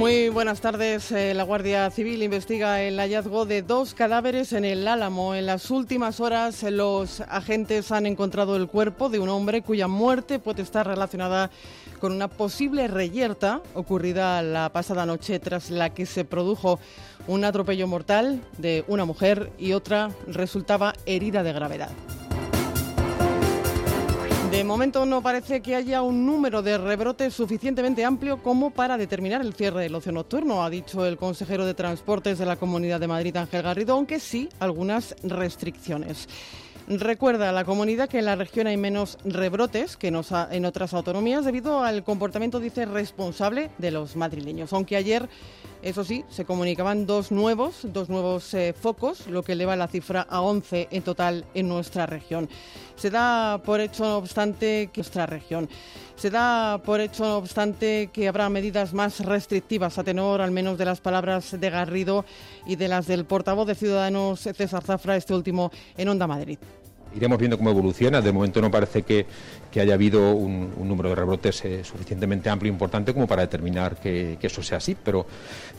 Muy buenas tardes. Eh, la Guardia Civil investiga el hallazgo de dos cadáveres en el Álamo. En las últimas horas, los agentes han encontrado el cuerpo de un hombre cuya muerte puede estar relacionada con una posible reyerta ocurrida la pasada noche tras la que se produjo un atropello mortal de una mujer y otra resultaba herida de gravedad. De momento no parece que haya un número de rebrotes suficientemente amplio como para determinar el cierre del ocio nocturno, ha dicho el consejero de Transportes de la Comunidad de Madrid, Ángel Garrido, aunque sí algunas restricciones. Recuerda a la comunidad que en la región hay menos rebrotes que en otras autonomías debido al comportamiento, dice, responsable de los madrileños. Aunque ayer, eso sí, se comunicaban dos nuevos, dos nuevos eh, focos, lo que eleva la cifra a 11 en total en nuestra región. Se da por hecho, no obstante, que nuestra región. Se da por hecho, no obstante, que habrá medidas más restrictivas a tenor, al menos de las palabras de Garrido y de las del portavoz de Ciudadanos, César Zafra, este último en Onda Madrid iremos viendo cómo evoluciona. De momento no parece que, haya habido un, número de rebrotes eh, suficientemente amplio e importante como para determinar que, eso sea así. Pero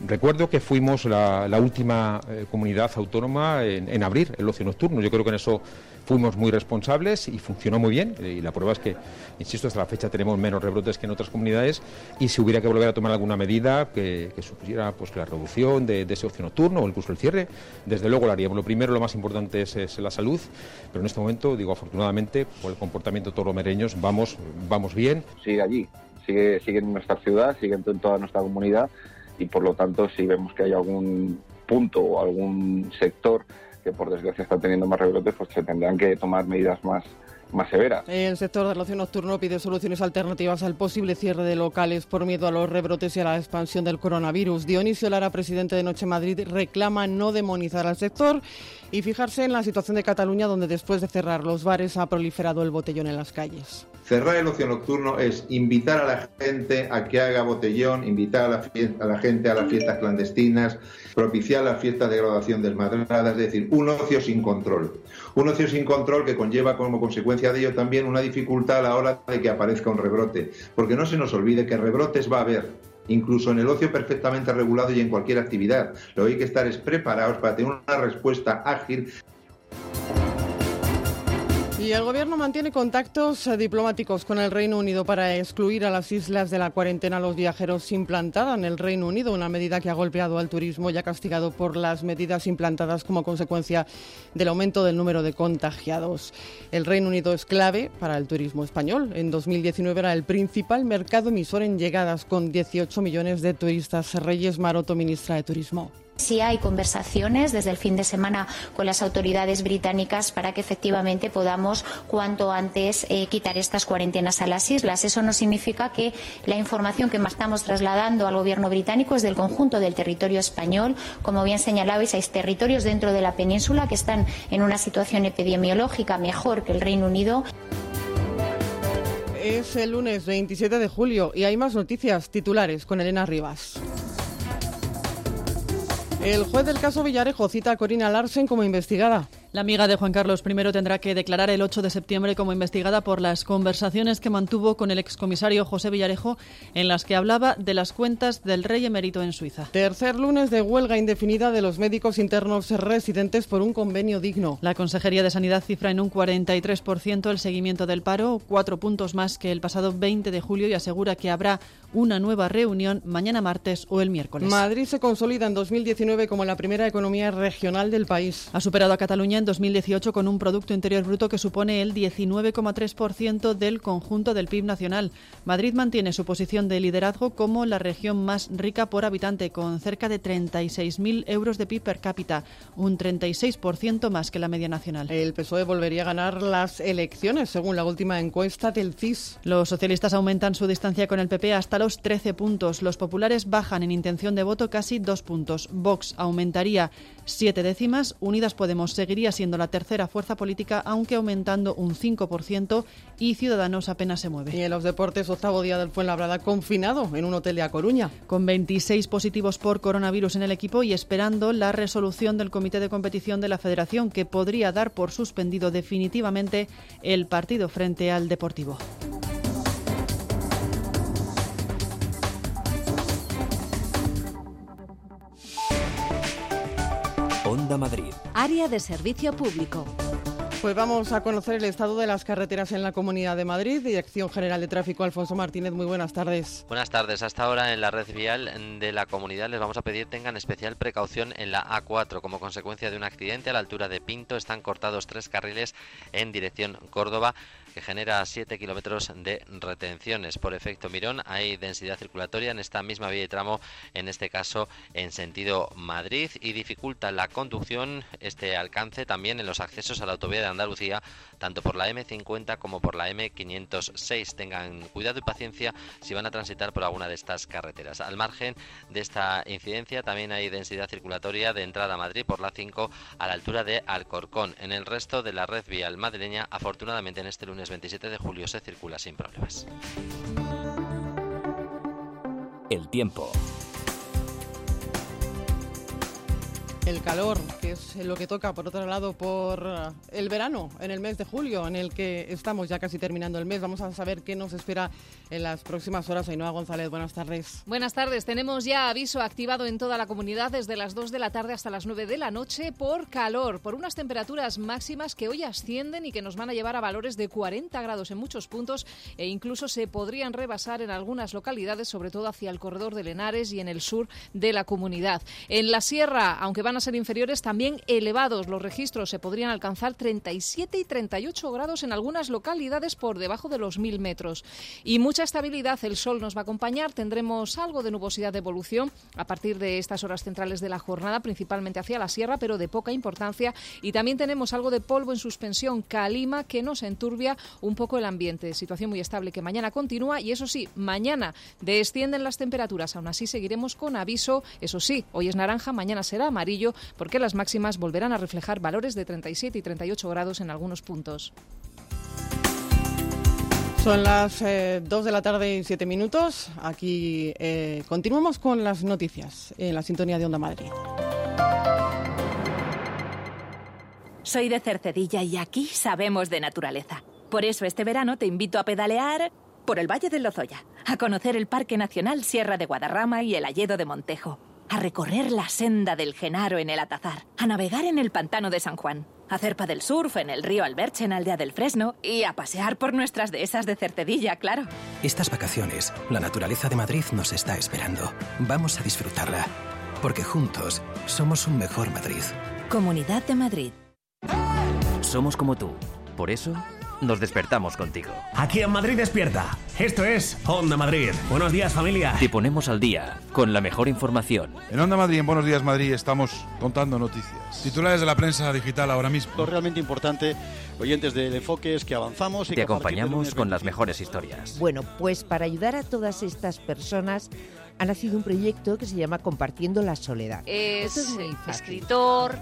recuerdo que fuimos la, última eh, comunidad autónoma en, abrir el ocio nocturno. Yo creo que en eso fuimos muy responsables y funcionó muy bien. Eh, y la prueba es que, insisto, hasta la fecha tenemos menos rebrotes que en otras comunidades. Y si hubiera que volver a tomar alguna medida que, supusiera pues, la reducción de, ese ocio nocturno o incluso el cierre, desde luego lo haríamos. Lo primero, lo más importante es, es la salud, pero en este momento, digo afortunadamente, por el comportamiento de todos los mereños, vamos, vamos bien. Sigue allí, sigue, sigue en nuestra ciudad, sigue en toda nuestra comunidad y por lo tanto si vemos que hay algún punto o algún sector que por desgracia está teniendo más rebrotes, pues se tendrán que tomar medidas más, más severa. El sector de relación nocturno pide soluciones alternativas al posible cierre de locales por miedo a los rebrotes y a la expansión del coronavirus. Dionisio Lara, presidente de Noche Madrid, reclama no demonizar al sector y fijarse en la situación de Cataluña, donde después de cerrar los bares ha proliferado el botellón en las calles. Cerrar el ocio nocturno es invitar a la gente a que haga botellón, invitar a la, a la gente a las fiestas clandestinas, propiciar las fiestas de graduación desmadradas, es decir, un ocio sin control. Un ocio sin control que conlleva como consecuencia de ello también una dificultad a la hora de que aparezca un rebrote, porque no se nos olvide que rebrotes va a haber, incluso en el ocio perfectamente regulado y en cualquier actividad. Lo que hay que estar es preparados para tener una respuesta ágil y el Gobierno mantiene contactos eh, diplomáticos con el Reino Unido para excluir a las islas de la cuarentena a los viajeros implantada en el Reino Unido, una medida que ha golpeado al turismo y ha castigado por las medidas implantadas como consecuencia del aumento del número de contagiados. El Reino Unido es clave para el turismo español. En 2019 era el principal mercado emisor en llegadas con 18 millones de turistas. Reyes Maroto, ministra de Turismo. Sí hay conversaciones desde el fin de semana con las autoridades británicas para que efectivamente podamos cuanto antes eh, quitar estas cuarentenas a las islas. Eso no significa que la información que estamos trasladando al gobierno británico es del conjunto del territorio español. Como bien señalabais, hay territorios dentro de la península que están en una situación epidemiológica mejor que el Reino Unido. Es el lunes 27 de julio y hay más noticias titulares con Elena Rivas. El juez del caso Villarejo cita a Corina Larsen como investigada. La amiga de Juan Carlos I tendrá que declarar el 8 de septiembre como investigada por las conversaciones que mantuvo con el excomisario José Villarejo en las que hablaba de las cuentas del rey emérito en Suiza. Tercer lunes de huelga indefinida de los médicos internos residentes por un convenio digno. La Consejería de Sanidad cifra en un 43% el seguimiento del paro, cuatro puntos más que el pasado 20 de julio y asegura que habrá una nueva reunión mañana martes o el miércoles. Madrid se consolida en 2019 como la primera economía regional del país. Ha superado a Cataluña en 2018 con un Producto Interior Bruto que supone el 19,3% del conjunto del PIB nacional. Madrid mantiene su posición de liderazgo como la región más rica por habitante, con cerca de 36.000 euros de PIB per cápita, un 36% más que la media nacional. El PSOE volvería a ganar las elecciones, según la última encuesta del CIS. Los socialistas aumentan su distancia con el PP hasta los 13 puntos. Los populares bajan en intención de voto casi dos puntos. Vox aumentaría siete décimas. Unidas Podemos seguiría siendo la tercera fuerza política, aunque aumentando un 5% y Ciudadanos apenas se mueve. Y en los deportes, octavo día del Fuenlabrada confinado en un hotel de A Coruña. Con 26 positivos por coronavirus en el equipo y esperando la resolución del Comité de Competición de la Federación, que podría dar por suspendido definitivamente el partido frente al Deportivo. Onda Madrid. Área de servicio público. Pues vamos a conocer el estado de las carreteras en la Comunidad de Madrid. Dirección General de Tráfico, Alfonso Martínez, muy buenas tardes. Buenas tardes. Hasta ahora en la red vial de la comunidad les vamos a pedir tengan especial precaución en la A4. Como consecuencia de un accidente a la altura de Pinto están cortados tres carriles en dirección Córdoba que genera 7 kilómetros de retenciones. Por efecto Mirón hay densidad circulatoria en esta misma vía y tramo, en este caso en sentido Madrid, y dificulta la conducción este alcance también en los accesos a la autovía de Andalucía, tanto por la M50 como por la M506. Tengan cuidado y paciencia si van a transitar por alguna de estas carreteras. Al margen de esta incidencia también hay densidad circulatoria de entrada a Madrid por la 5 a la altura de Alcorcón. En el resto de la red vial madrileña, afortunadamente en este lunes 27 de julio se circula sin problemas. El tiempo. El calor, que es lo que toca, por otro lado, por eh, el verano, en el mes de julio, en el que estamos ya casi terminando el mes. Vamos a saber qué nos espera en las próximas horas. Ainhoa González, buenas tardes. Buenas tardes. Tenemos ya aviso activado en toda la comunidad desde las 2 de la tarde hasta las 9 de la noche por calor, por unas temperaturas máximas que hoy ascienden y que nos van a llevar a valores de 40 grados en muchos puntos e incluso se podrían rebasar en algunas localidades, sobre todo hacia el corredor de Lenares y en el sur de la comunidad. En la sierra, aunque van van a ser inferiores, también elevados. Los registros se podrían alcanzar 37 y 38 grados en algunas localidades por debajo de los 1000 metros. Y mucha estabilidad, el sol nos va a acompañar, tendremos algo de nubosidad de evolución a partir de estas horas centrales de la jornada, principalmente hacia la sierra, pero de poca importancia. Y también tenemos algo de polvo en suspensión, calima, que nos enturbia un poco el ambiente. Situación muy estable que mañana continúa y eso sí, mañana descienden las temperaturas. Aún así seguiremos con aviso, eso sí, hoy es naranja, mañana será amarillo porque las máximas volverán a reflejar valores de 37 y 38 grados en algunos puntos. Son las 2 eh, de la tarde y 7 minutos. Aquí eh, continuamos con las noticias en la sintonía de Onda Madrid. Soy de Cercedilla y aquí sabemos de naturaleza. Por eso este verano te invito a pedalear por el Valle del Lozoya, a conocer el Parque Nacional Sierra de Guadarrama y el Alledo de Montejo a recorrer la senda del Genaro en el Atazar, a navegar en el pantano de San Juan, a hacer del surf en el río Alberche en Aldea del Fresno y a pasear por nuestras dehesas de Certedilla, claro. Estas vacaciones, la naturaleza de Madrid nos está esperando. Vamos a disfrutarla, porque juntos somos un mejor Madrid. Comunidad de Madrid. Somos como tú. Por eso nos despertamos contigo. Aquí en Madrid despierta. Esto es Onda Madrid. Buenos días familia. Te ponemos al día con la mejor información. En Onda Madrid, en Buenos días Madrid, estamos contando noticias. Titulares de la prensa digital ahora mismo. Lo realmente importante, oyentes del enfoque, es que avanzamos y Te acompañamos con las mejores historias. Bueno, pues para ayudar a todas estas personas ha nacido un proyecto que se llama Compartiendo la Soledad. Es, escritor,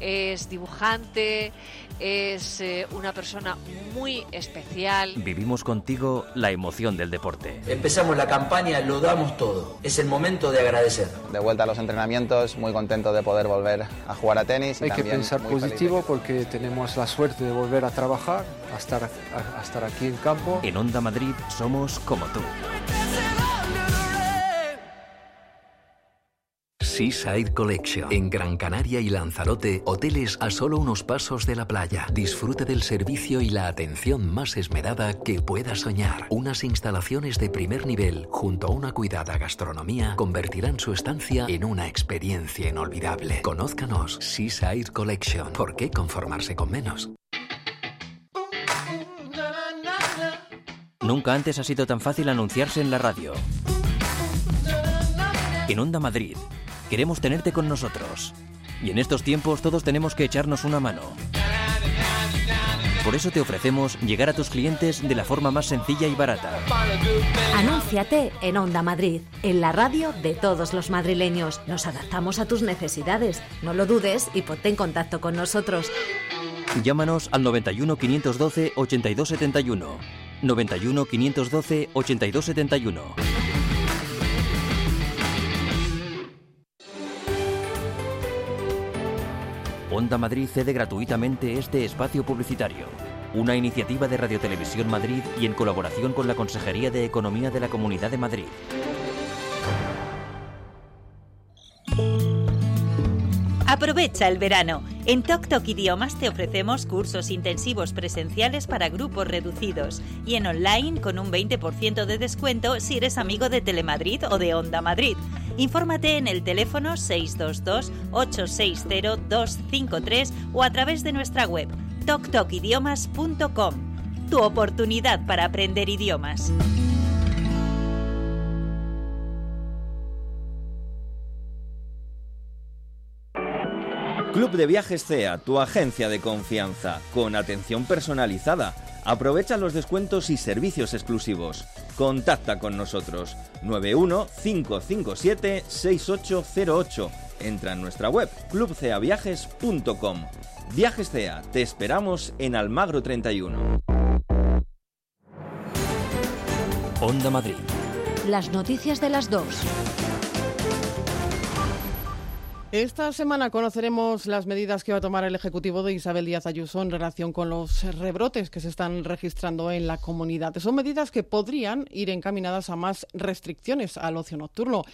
es dibujante, es eh, una persona muy especial. Vivimos contigo la emoción del deporte. Empezamos la campaña, lo damos todo. Es el momento de agradecer. De vuelta a los entrenamientos, muy contento de poder volver a jugar a tenis. Hay que pensar positivo porque tenemos la suerte de volver a trabajar, a estar, a estar aquí en campo. En Onda Madrid somos como tú. Seaside Collection. En Gran Canaria y Lanzarote, hoteles a solo unos pasos de la playa. Disfrute del servicio y la atención más esmerada que pueda soñar. Unas instalaciones de primer nivel, junto a una cuidada gastronomía, convertirán su estancia en una experiencia inolvidable. Conózcanos Seaside Collection. ¿Por qué conformarse con menos? Nunca antes ha sido tan fácil anunciarse en la radio. En Onda Madrid Queremos tenerte con nosotros. Y en estos tiempos todos tenemos que echarnos una mano. Por eso te ofrecemos llegar a tus clientes de la forma más sencilla y barata. Anúnciate en Onda Madrid, en la radio de todos los madrileños. Nos adaptamos a tus necesidades. No lo dudes y ponte en contacto con nosotros. Llámanos al 91 512 8271. 91 512 8271. Onda Madrid cede gratuitamente este espacio publicitario. Una iniciativa de Radiotelevisión Madrid y en colaboración con la Consejería de Economía de la Comunidad de Madrid. Aprovecha el verano. En Tok Tok Idiomas te ofrecemos cursos intensivos presenciales para grupos reducidos y en online con un 20% de descuento si eres amigo de Telemadrid o de Onda Madrid. Infórmate en el teléfono 622-860-253 o a través de nuestra web toktokidiomas.com. Tu oportunidad para aprender idiomas. Club de Viajes CEA, tu agencia de confianza, con atención personalizada. Aprovecha los descuentos y servicios exclusivos. Contacta con nosotros 91 557 6808. Entra en nuestra web clubceaviajes.com. Viajes CEA, te esperamos en Almagro 31. Onda Madrid. Las noticias de las dos. Esta semana conoceremos las medidas que va a tomar el Ejecutivo de Isabel Díaz Ayuso en relación con los rebrotes que se están registrando en la comunidad. Son medidas que podrían ir encaminadas a más restricciones al ocio nocturno.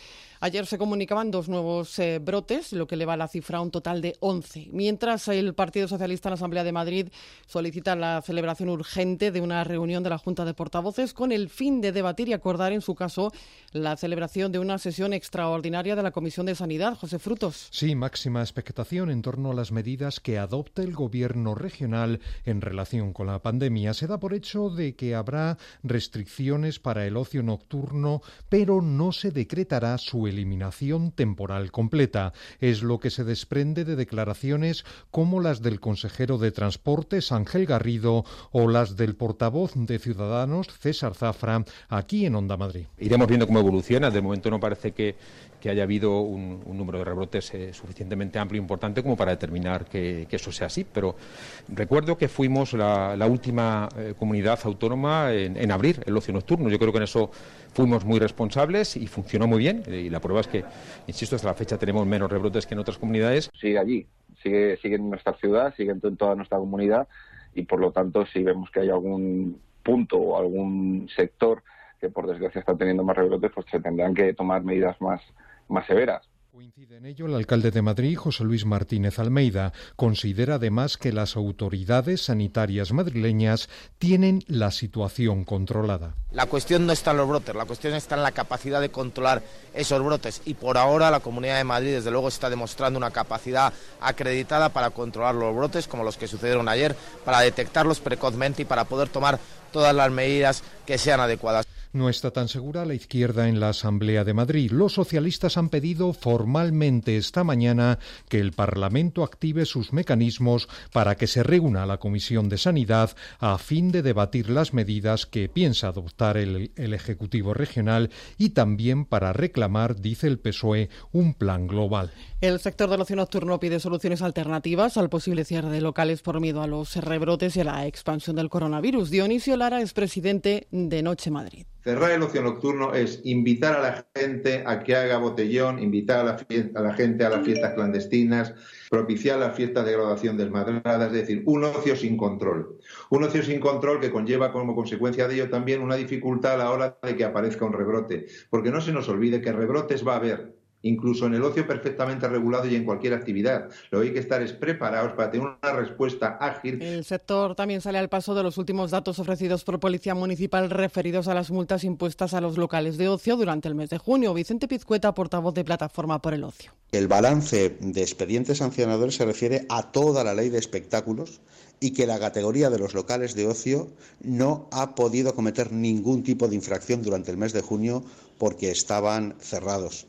Ayer se comunicaban dos nuevos eh, brotes, lo que eleva la cifra a un total de 11. Mientras el Partido Socialista en la Asamblea de Madrid solicita la celebración urgente de una reunión de la Junta de Portavoces con el fin de debatir y acordar, en su caso, la celebración de una sesión extraordinaria de la Comisión de Sanidad. José Frutos. Sí, máxima expectación en torno a las medidas que adopte el Gobierno regional en relación con la pandemia. Se da por hecho de que habrá restricciones para el ocio nocturno, pero no se decretará su eliminación temporal completa. Es lo que se desprende de declaraciones como las del consejero de Transportes Ángel Garrido o las del portavoz de Ciudadanos César Zafra aquí en Onda Madrid. Iremos viendo cómo evoluciona. De momento no parece que, que haya habido un, número de rebrotes eh, suficientemente amplio e importante como para determinar que, eso sea así. Pero recuerdo que fuimos la, la última eh, comunidad autónoma en, en abrir el ocio nocturno. Yo creo que en eso fuimos muy responsables y funcionó muy bien. Y la prueba es que, insisto, hasta la fecha tenemos menos rebrotes que en otras comunidades. Sigue allí, sigue, sigue en nuestra ciudad, sigue en toda nuestra comunidad y por lo tanto si vemos que hay algún punto o algún sector que por desgracia está teniendo más rebrotes, pues se tendrán que tomar medidas más, más severas. Coincide en ello el alcalde de Madrid, José Luis Martínez Almeida. Considera además que las autoridades sanitarias madrileñas tienen la situación controlada. La cuestión no está en los brotes, la cuestión está en la capacidad de controlar esos brotes y por ahora la Comunidad de Madrid desde luego está demostrando una capacidad acreditada para controlar los brotes como los que sucedieron ayer, para detectarlos precozmente y para poder tomar todas las medidas que sean adecuadas. No está tan segura la izquierda en la Asamblea de Madrid. Los socialistas han pedido formalmente esta mañana que el Parlamento active sus mecanismos para que se reúna la Comisión de Sanidad a fin de debatir las medidas que piensa adoptar el, Ejecutivo Regional y también para reclamar, dice el PSOE, un plan global. El sector del ocio nocturno pide soluciones alternativas al posible cierre de locales por miedo a los rebrotes y a la expansión del coronavirus. Dionisio Lara es presidente de Noche Madrid. Cerrar el ocio nocturno es invitar a la gente a que haga botellón, invitar a la, gente a las fiestas clandestinas, propiciar las fiestas de graduación desmadradas, es decir, un ocio sin control. Un ocio sin control que conlleva como consecuencia de ello también una dificultad a la hora de que aparezca un rebrote. Porque no se nos olvide que rebrotes va a haber, incluso en el ocio perfectamente regulado y en cualquier actividad. Lo que hay que estar es preparados para tener una respuesta ágil. El sector también sale al paso de los últimos datos ofrecidos por Policía Municipal referidos a las multas impuestas a los locales de ocio durante el mes de junio. Vicente Pizcueta, portavoz de Plataforma por el Ocio. El balance de expedientes sancionadores se refiere a toda la ley de espectáculos y que la categoría de los locales de ocio no ha podido cometer ningún tipo de infracción durante el mes de junio porque estaban cerrados.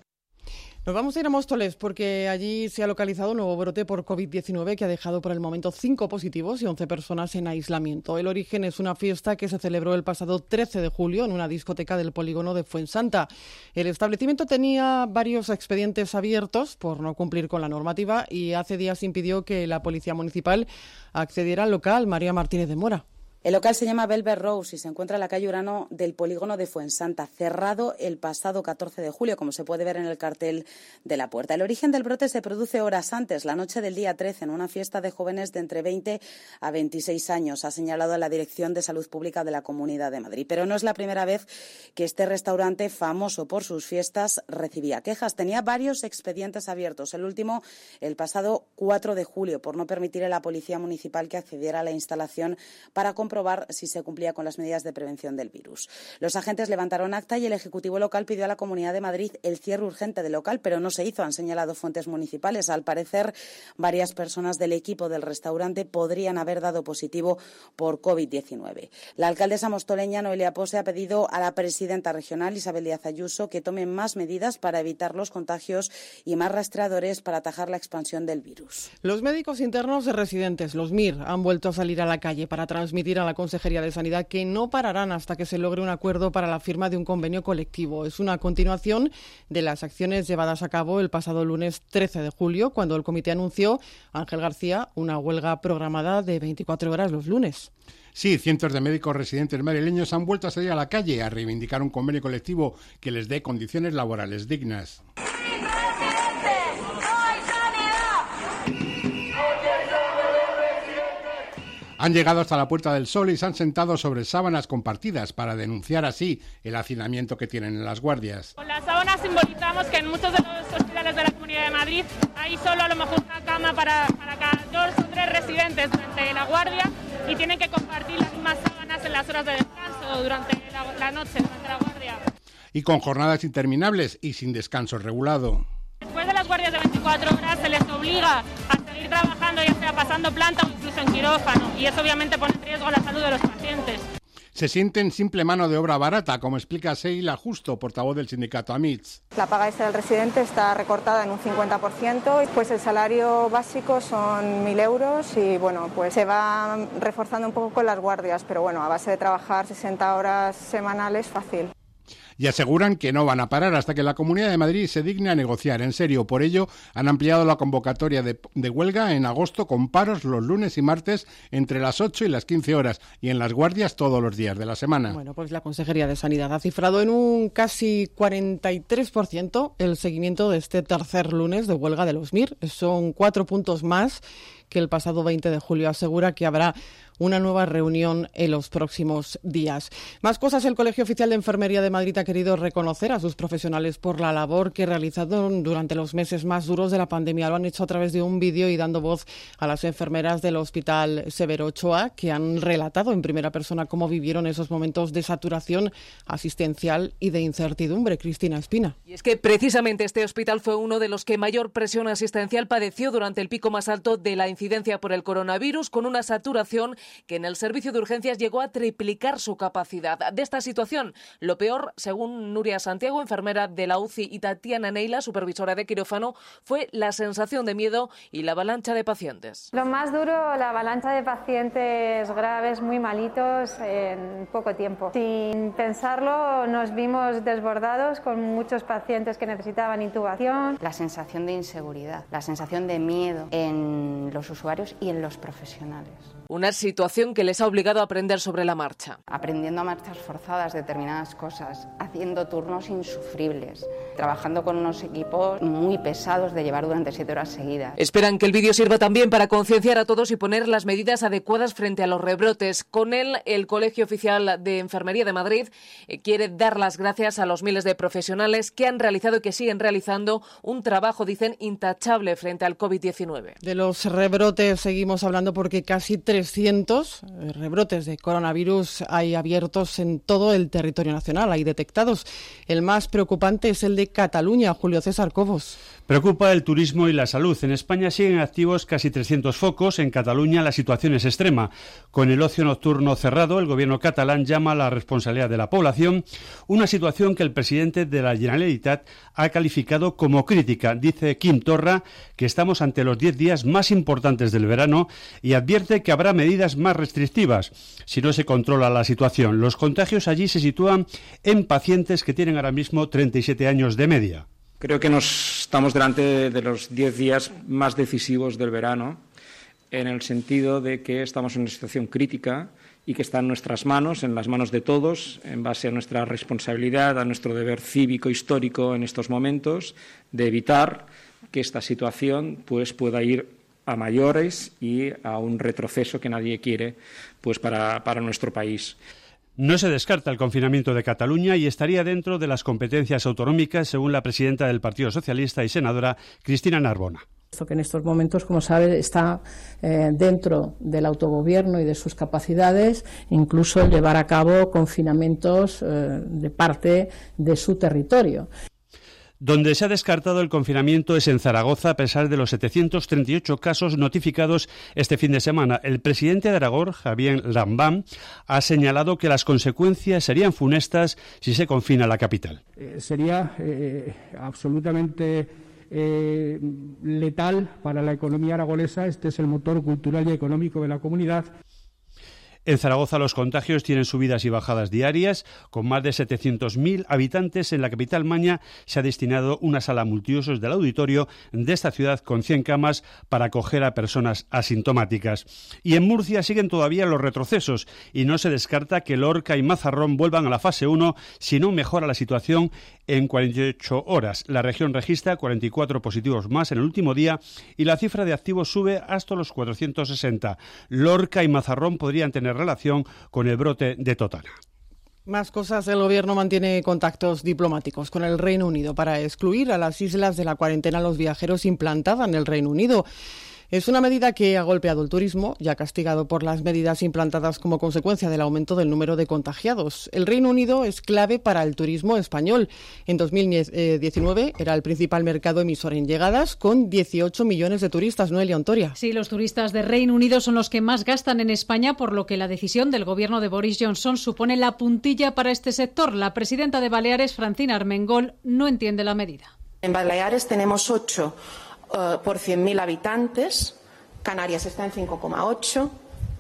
Nos vamos a ir a Móstoles porque allí se ha localizado un nuevo brote por COVID-19 que ha dejado por el momento cinco positivos y 11 personas en aislamiento. El origen es una fiesta que se celebró el pasado 13 de julio en una discoteca del polígono de Fuensanta. El establecimiento tenía varios expedientes abiertos por no cumplir con la normativa y hace días impidió que la policía municipal accediera al local. María Martínez de Mora. El local se llama Velvet Rose y se encuentra en la calle Urano del polígono de Fuensanta, cerrado el pasado 14 de julio, como se puede ver en el cartel de la puerta. El origen del brote se produce horas antes, la noche del día 13, en una fiesta de jóvenes de entre 20 a 26 años, ha señalado la Dirección de Salud Pública de la Comunidad de Madrid. Pero no es la primera vez que este restaurante, famoso por sus fiestas, recibía quejas. Tenía varios expedientes abiertos, el último el pasado 4 de julio, por no permitir a la Policía Municipal que accediera a la instalación para comprobar comprobar si se cumplía con las medidas de prevención del virus. Los agentes levantaron acta y el Ejecutivo local pidió a la Comunidad de Madrid el cierre urgente del local, pero no se hizo, han señalado fuentes municipales. Al parecer, varias personas del equipo del restaurante podrían haber dado positivo por COVID-19. La alcaldesa mostoleña Noelia Pose ha pedido a la presidenta regional Isabel Díaz Ayuso que tome más medidas para evitar los contagios y más rastreadores para atajar la expansión del virus. Los médicos internos de residentes, los MIR, han vuelto a salir a la calle para transmitir a la Consejería de Sanidad que no pararán hasta que se logre un acuerdo para la firma de un convenio colectivo. Es una continuación de las acciones llevadas a cabo el pasado lunes 13 de julio, cuando el comité anunció, Ángel García, una huelga programada de 24 horas los lunes. Sí, cientos de médicos residentes madrileños han vuelto a salir a la calle a reivindicar un convenio colectivo que les dé condiciones laborales dignas. Han llegado hasta la Puerta del Sol y se han sentado sobre sábanas compartidas para denunciar así el hacinamiento que tienen en las guardias. Con las sábanas simbolizamos que en muchos de los hospitales de la Comunidad de Madrid hay solo a lo mejor una cama para, para cada dos o tres residentes durante la guardia y tienen que compartir las mismas sábanas en las horas de descanso durante la, la noche, durante la guardia. Y con jornadas interminables y sin descanso regulado. Después de las guardias de 24 horas se les obliga a seguir trabajando, ya sea pasando planta o incluso en quirófano, y eso obviamente pone en riesgo la salud de los pacientes. Se sienten simple mano de obra barata, como explica Seila Justo, portavoz del sindicato AMITS. La paga extra del residente está recortada en un 50%, pues el salario básico son 1.000 euros y bueno, pues se va reforzando un poco con las guardias, pero bueno, a base de trabajar 60 horas semanales fácil y aseguran que no van a parar hasta que la Comunidad de Madrid se digne a negociar. En serio, por ello han ampliado la convocatoria de, huelga en agosto con paros los lunes y martes entre las 8 y las 15 horas y en las guardias todos los días de la semana. Bueno, pues la Consejería de Sanidad ha cifrado en un casi 43% el seguimiento de este tercer lunes de huelga de los MIR. Son cuatro puntos más que el pasado 20 de julio. Asegura que habrá una nueva reunión en los próximos días. Más cosas, el Colegio Oficial de Enfermería de Madrid ha querido reconocer a sus profesionales por la labor que realizaron durante los meses más duros de la pandemia. Lo han hecho a través de un vídeo y dando voz a las enfermeras del Hospital Severo Ochoa, que han relatado en primera persona cómo vivieron esos momentos de saturación asistencial y de incertidumbre. Cristina Espina. Y es que precisamente este hospital fue uno de los que mayor presión asistencial padeció durante el pico más alto de la incidencia por el coronavirus, con una saturación que en el servicio de urgencias llegó a triplicar su capacidad. De esta situación, lo peor, según Nuria Santiago, enfermera de la UCI, y Tatiana Neila, supervisora de quirófano, fue la sensación de miedo y la avalancha de pacientes. Lo más duro, la avalancha de pacientes graves, muy malitos, en poco tiempo. Sin pensarlo, nos vimos desbordados con muchos pacientes que necesitaban intubación. La sensación de inseguridad, la sensación de miedo en los usuarios y en los profesionales. Una situación que les ha obligado a aprender sobre la marcha. Aprendiendo a marchas forzadas determinadas cosas, haciendo turnos insufribles, trabajando con unos equipos muy pesados de llevar durante siete horas seguidas. Esperan que el vídeo sirva también para concienciar a todos y poner las medidas adecuadas frente a los rebrotes. Con él, el Colegio Oficial de Enfermería de Madrid eh, quiere dar las gracias a los miles de profesionales que han realizado y que siguen realizando un trabajo, dicen, intachable frente al COVID-19. De los rebrotes seguimos hablando porque casi tres 300 eh, rebrotes de coronavirus hay abiertos en todo el territorio nacional, hay detectados. El más preocupante es el de Cataluña, Julio César Cobos. Preocupa el turismo y la salud. En España siguen activos casi 300 focos. En Cataluña la situación es extrema. Con el ocio nocturno cerrado, el gobierno catalán llama a la responsabilidad de la población, una situación que el presidente de la Generalitat ha calificado como crítica. Dice Kim Torra que estamos ante los 10 días más importantes del verano y advierte que habrá medidas más restrictivas si no se controla la situación. Los contagios allí se sitúan en pacientes que tienen ahora mismo 37 años de media. Creo que nos estamos delante de los diez días más decisivos del verano, en el sentido de que estamos en una situación crítica y que está en nuestras manos, en las manos de todos, en base a nuestra responsabilidad, a nuestro deber cívico histórico en estos momentos, de evitar que esta situación pues, pueda ir a mayores y a un retroceso que nadie quiere pues, para, para nuestro país. No se descarta el confinamiento de Cataluña y estaría dentro de las competencias autonómicas, según la presidenta del Partido Socialista y senadora Cristina Narbona. Esto que en estos momentos, como sabe, está eh, dentro del autogobierno y de sus capacidades, incluso llevar a cabo confinamientos eh, de parte de su territorio. Donde se ha descartado el confinamiento es en Zaragoza, a pesar de los 738 casos notificados este fin de semana. El presidente de Aragón, Javier Lambán, ha señalado que las consecuencias serían funestas si se confina la capital. Eh, sería eh, absolutamente eh, letal para la economía aragonesa. Este es el motor cultural y económico de la comunidad. En Zaragoza los contagios tienen subidas y bajadas diarias. Con más de 700.000 habitantes en la capital Maña se ha destinado una sala multiusos del auditorio de esta ciudad con 100 camas para acoger a personas asintomáticas. Y en Murcia siguen todavía los retrocesos y no se descarta que Lorca y Mazarrón vuelvan a la fase 1 si no mejora la situación en 48 horas. La región registra 44 positivos más en el último día y la cifra de activos sube hasta los 460. Lorca y Mazarrón podrían tener relación con el brote de Totana. Más cosas, el Gobierno mantiene contactos diplomáticos con el Reino Unido para excluir a las islas de la cuarentena a los viajeros implantada en el Reino Unido. Es una medida que ha golpeado el turismo, ya castigado por las medidas implantadas como consecuencia del aumento del número de contagiados. El Reino Unido es clave para el turismo español. En 2019 era el principal mercado emisor en llegadas, con 18 millones de turistas, Noelia Ontoria. Sí, los turistas de Reino Unido son los que más gastan en España, por lo que la decisión del gobierno de Boris Johnson supone la puntilla para este sector. La presidenta de Baleares, Francina Armengol, no entiende la medida. En Baleares tenemos ocho uh, por 100.000 habitantes, Canarias está en 5,8,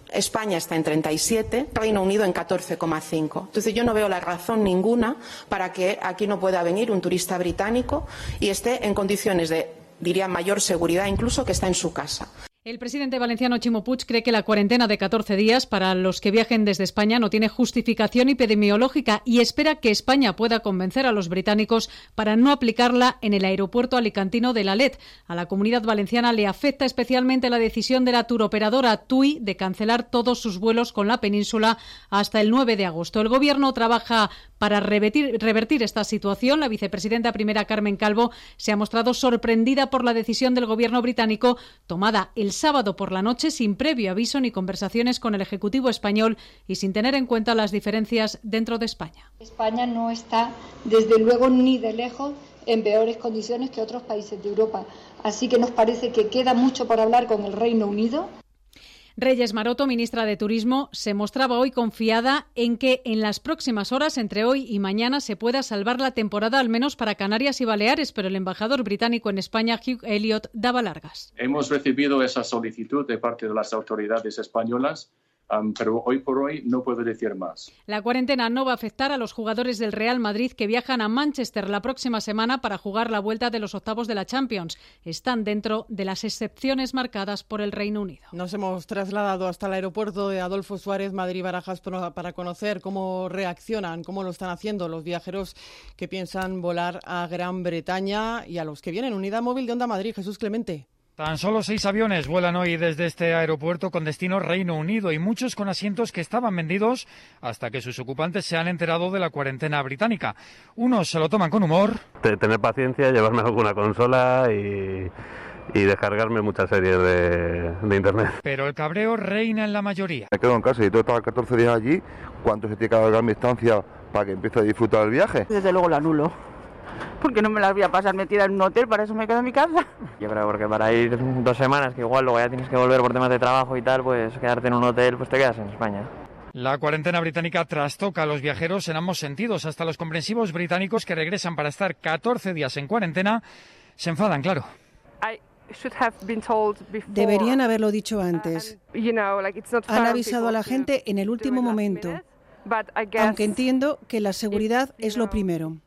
España está en 37, Reino Unido en 14,5. Entonces yo no veo la razón ninguna para que aquí no pueda venir un turista británico y esté en condiciones de, diría, mayor seguridad incluso que está en su casa. El presidente valenciano Chimo Puig cree que la cuarentena de 14 días para los que viajen desde España no tiene justificación epidemiológica y espera que España pueda convencer a los británicos para no aplicarla en el aeropuerto alicantino de La Let. A la comunidad valenciana le afecta especialmente la decisión de la turoperadora TUI de cancelar todos sus vuelos con la península hasta el 9 de agosto. El gobierno trabaja para revertir, revertir esta situación. La vicepresidenta primera Carmen Calvo se ha mostrado sorprendida por la decisión del gobierno británico tomada el sábado por la noche sin previo aviso ni conversaciones con el Ejecutivo español y sin tener en cuenta las diferencias dentro de España. España no está, desde luego, ni de lejos en peores condiciones que otros países de Europa. Así que nos parece que queda mucho por hablar con el Reino Unido. Reyes Maroto, ministra de Turismo, se mostraba hoy confiada en que en las próximas horas, entre hoy y mañana, se pueda salvar la temporada, al menos para Canarias y Baleares, pero el embajador británico en España, Hugh Elliot, daba largas. Hemos recibido esa solicitud de parte de las autoridades españolas Um, pero hoy por hoy no puedo decir más. La cuarentena no va a afectar a los jugadores del Real Madrid que viajan a Manchester la próxima semana para jugar la vuelta de los octavos de la Champions. Están dentro de las excepciones marcadas por el Reino Unido. Nos hemos trasladado hasta el aeropuerto de Adolfo Suárez, Madrid Barajas, para conocer cómo reaccionan, cómo lo están haciendo los viajeros que piensan volar a Gran Bretaña y a los que vienen. Unidad móvil de Onda Madrid, Jesús Clemente. Tan solo seis aviones vuelan hoy desde este aeropuerto con destino Reino Unido y muchos con asientos que estaban vendidos hasta que sus ocupantes se han enterado de la cuarentena británica. Unos se lo toman con humor. tener paciencia, llevarme alguna consola y y descargarme muchas series de, de, internet. Pero el cabreo reina en la mayoría. Me quedo en casa y todo estaba 14 días allí. ¿Cuánto se tiene que alargar mi estancia para que empiece a disfrutar el viaje? Desde luego lo anulo. Porque no me las voy a pasar metida en un hotel, para eso me quedo en mi casa. Yo creo porque para ir dos semanas, que igual luego ya tienes que volver por temas de trabajo y tal, pues quedarte en un hotel, pues te quedas en España. La cuarentena británica trastoca a los viajeros en ambos sentidos. Hasta los comprensivos británicos que regresan para estar 14 días en cuarentena se enfadan, claro. Deberían haberlo dicho antes. Han avisado a la gente en el último momento, aunque entiendo que la seguridad es lo primero.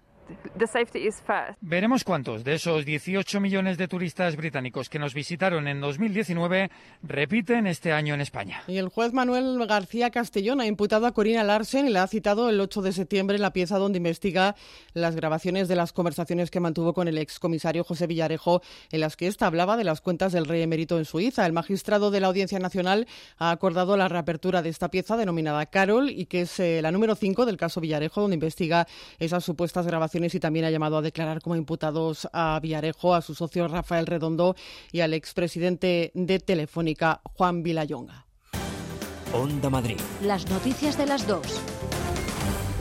Veremos cuántos de esos 18 millones de turistas británicos que nos visitaron en 2019 repiten este año en España. Y el juez Manuel García Castellón ha imputado a Corina Larsen y la ha citado el 8 de septiembre en la pieza donde investiga las grabaciones de las conversaciones que mantuvo con el excomisario José Villarejo, en las que ésta hablaba de las cuentas del rey emérito en Suiza. El magistrado de la Audiencia Nacional ha acordado la reapertura de esta pieza denominada Carol y que es eh, la número 5 del caso Villarejo, donde investiga esas supuestas grabaciones y también ha llamado a declarar como imputados a Villarejo, a su socio Rafael Redondo y al expresidente de Telefónica, Juan Vilayonga. Onda Madrid. Las noticias de las dos.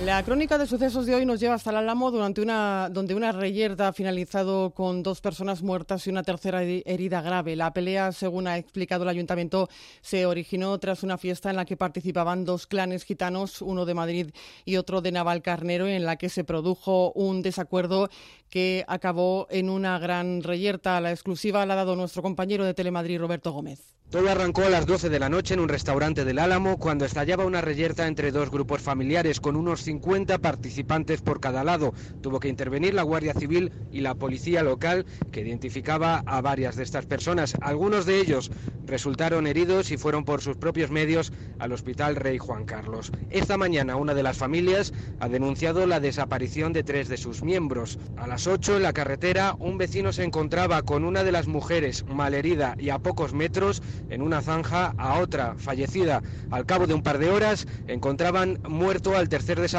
La crónica de sucesos de hoy nos lleva hasta el Álamo durante una, donde una reyerta ha finalizado con dos personas muertas y una tercera herida grave. La pelea, según ha explicado el ayuntamiento, se originó tras una fiesta en la que participaban dos clanes gitanos, uno de Madrid y otro de Navalcarnero, en la que se produjo un desacuerdo que acabó en una gran reyerta. La exclusiva la ha dado nuestro compañero de Telemadrid, Roberto Gómez. Todo arrancó a las 12 de la noche en un restaurante del Álamo cuando estallaba una reyerta entre dos grupos familiares con unos 50 participantes por cada lado. Tuvo que intervenir la Guardia Civil y la policía local que identificaba a varias de estas personas. Algunos de ellos resultaron heridos y fueron por sus propios medios al Hospital Rey Juan Carlos. Esta mañana una de las familias ha denunciado la desaparición de tres de sus miembros. A las 8 en la carretera un vecino se encontraba con una de las mujeres malherida y a pocos metros en una zanja a otra fallecida. Al cabo de un par de horas encontraban muerto al tercer desaparecido,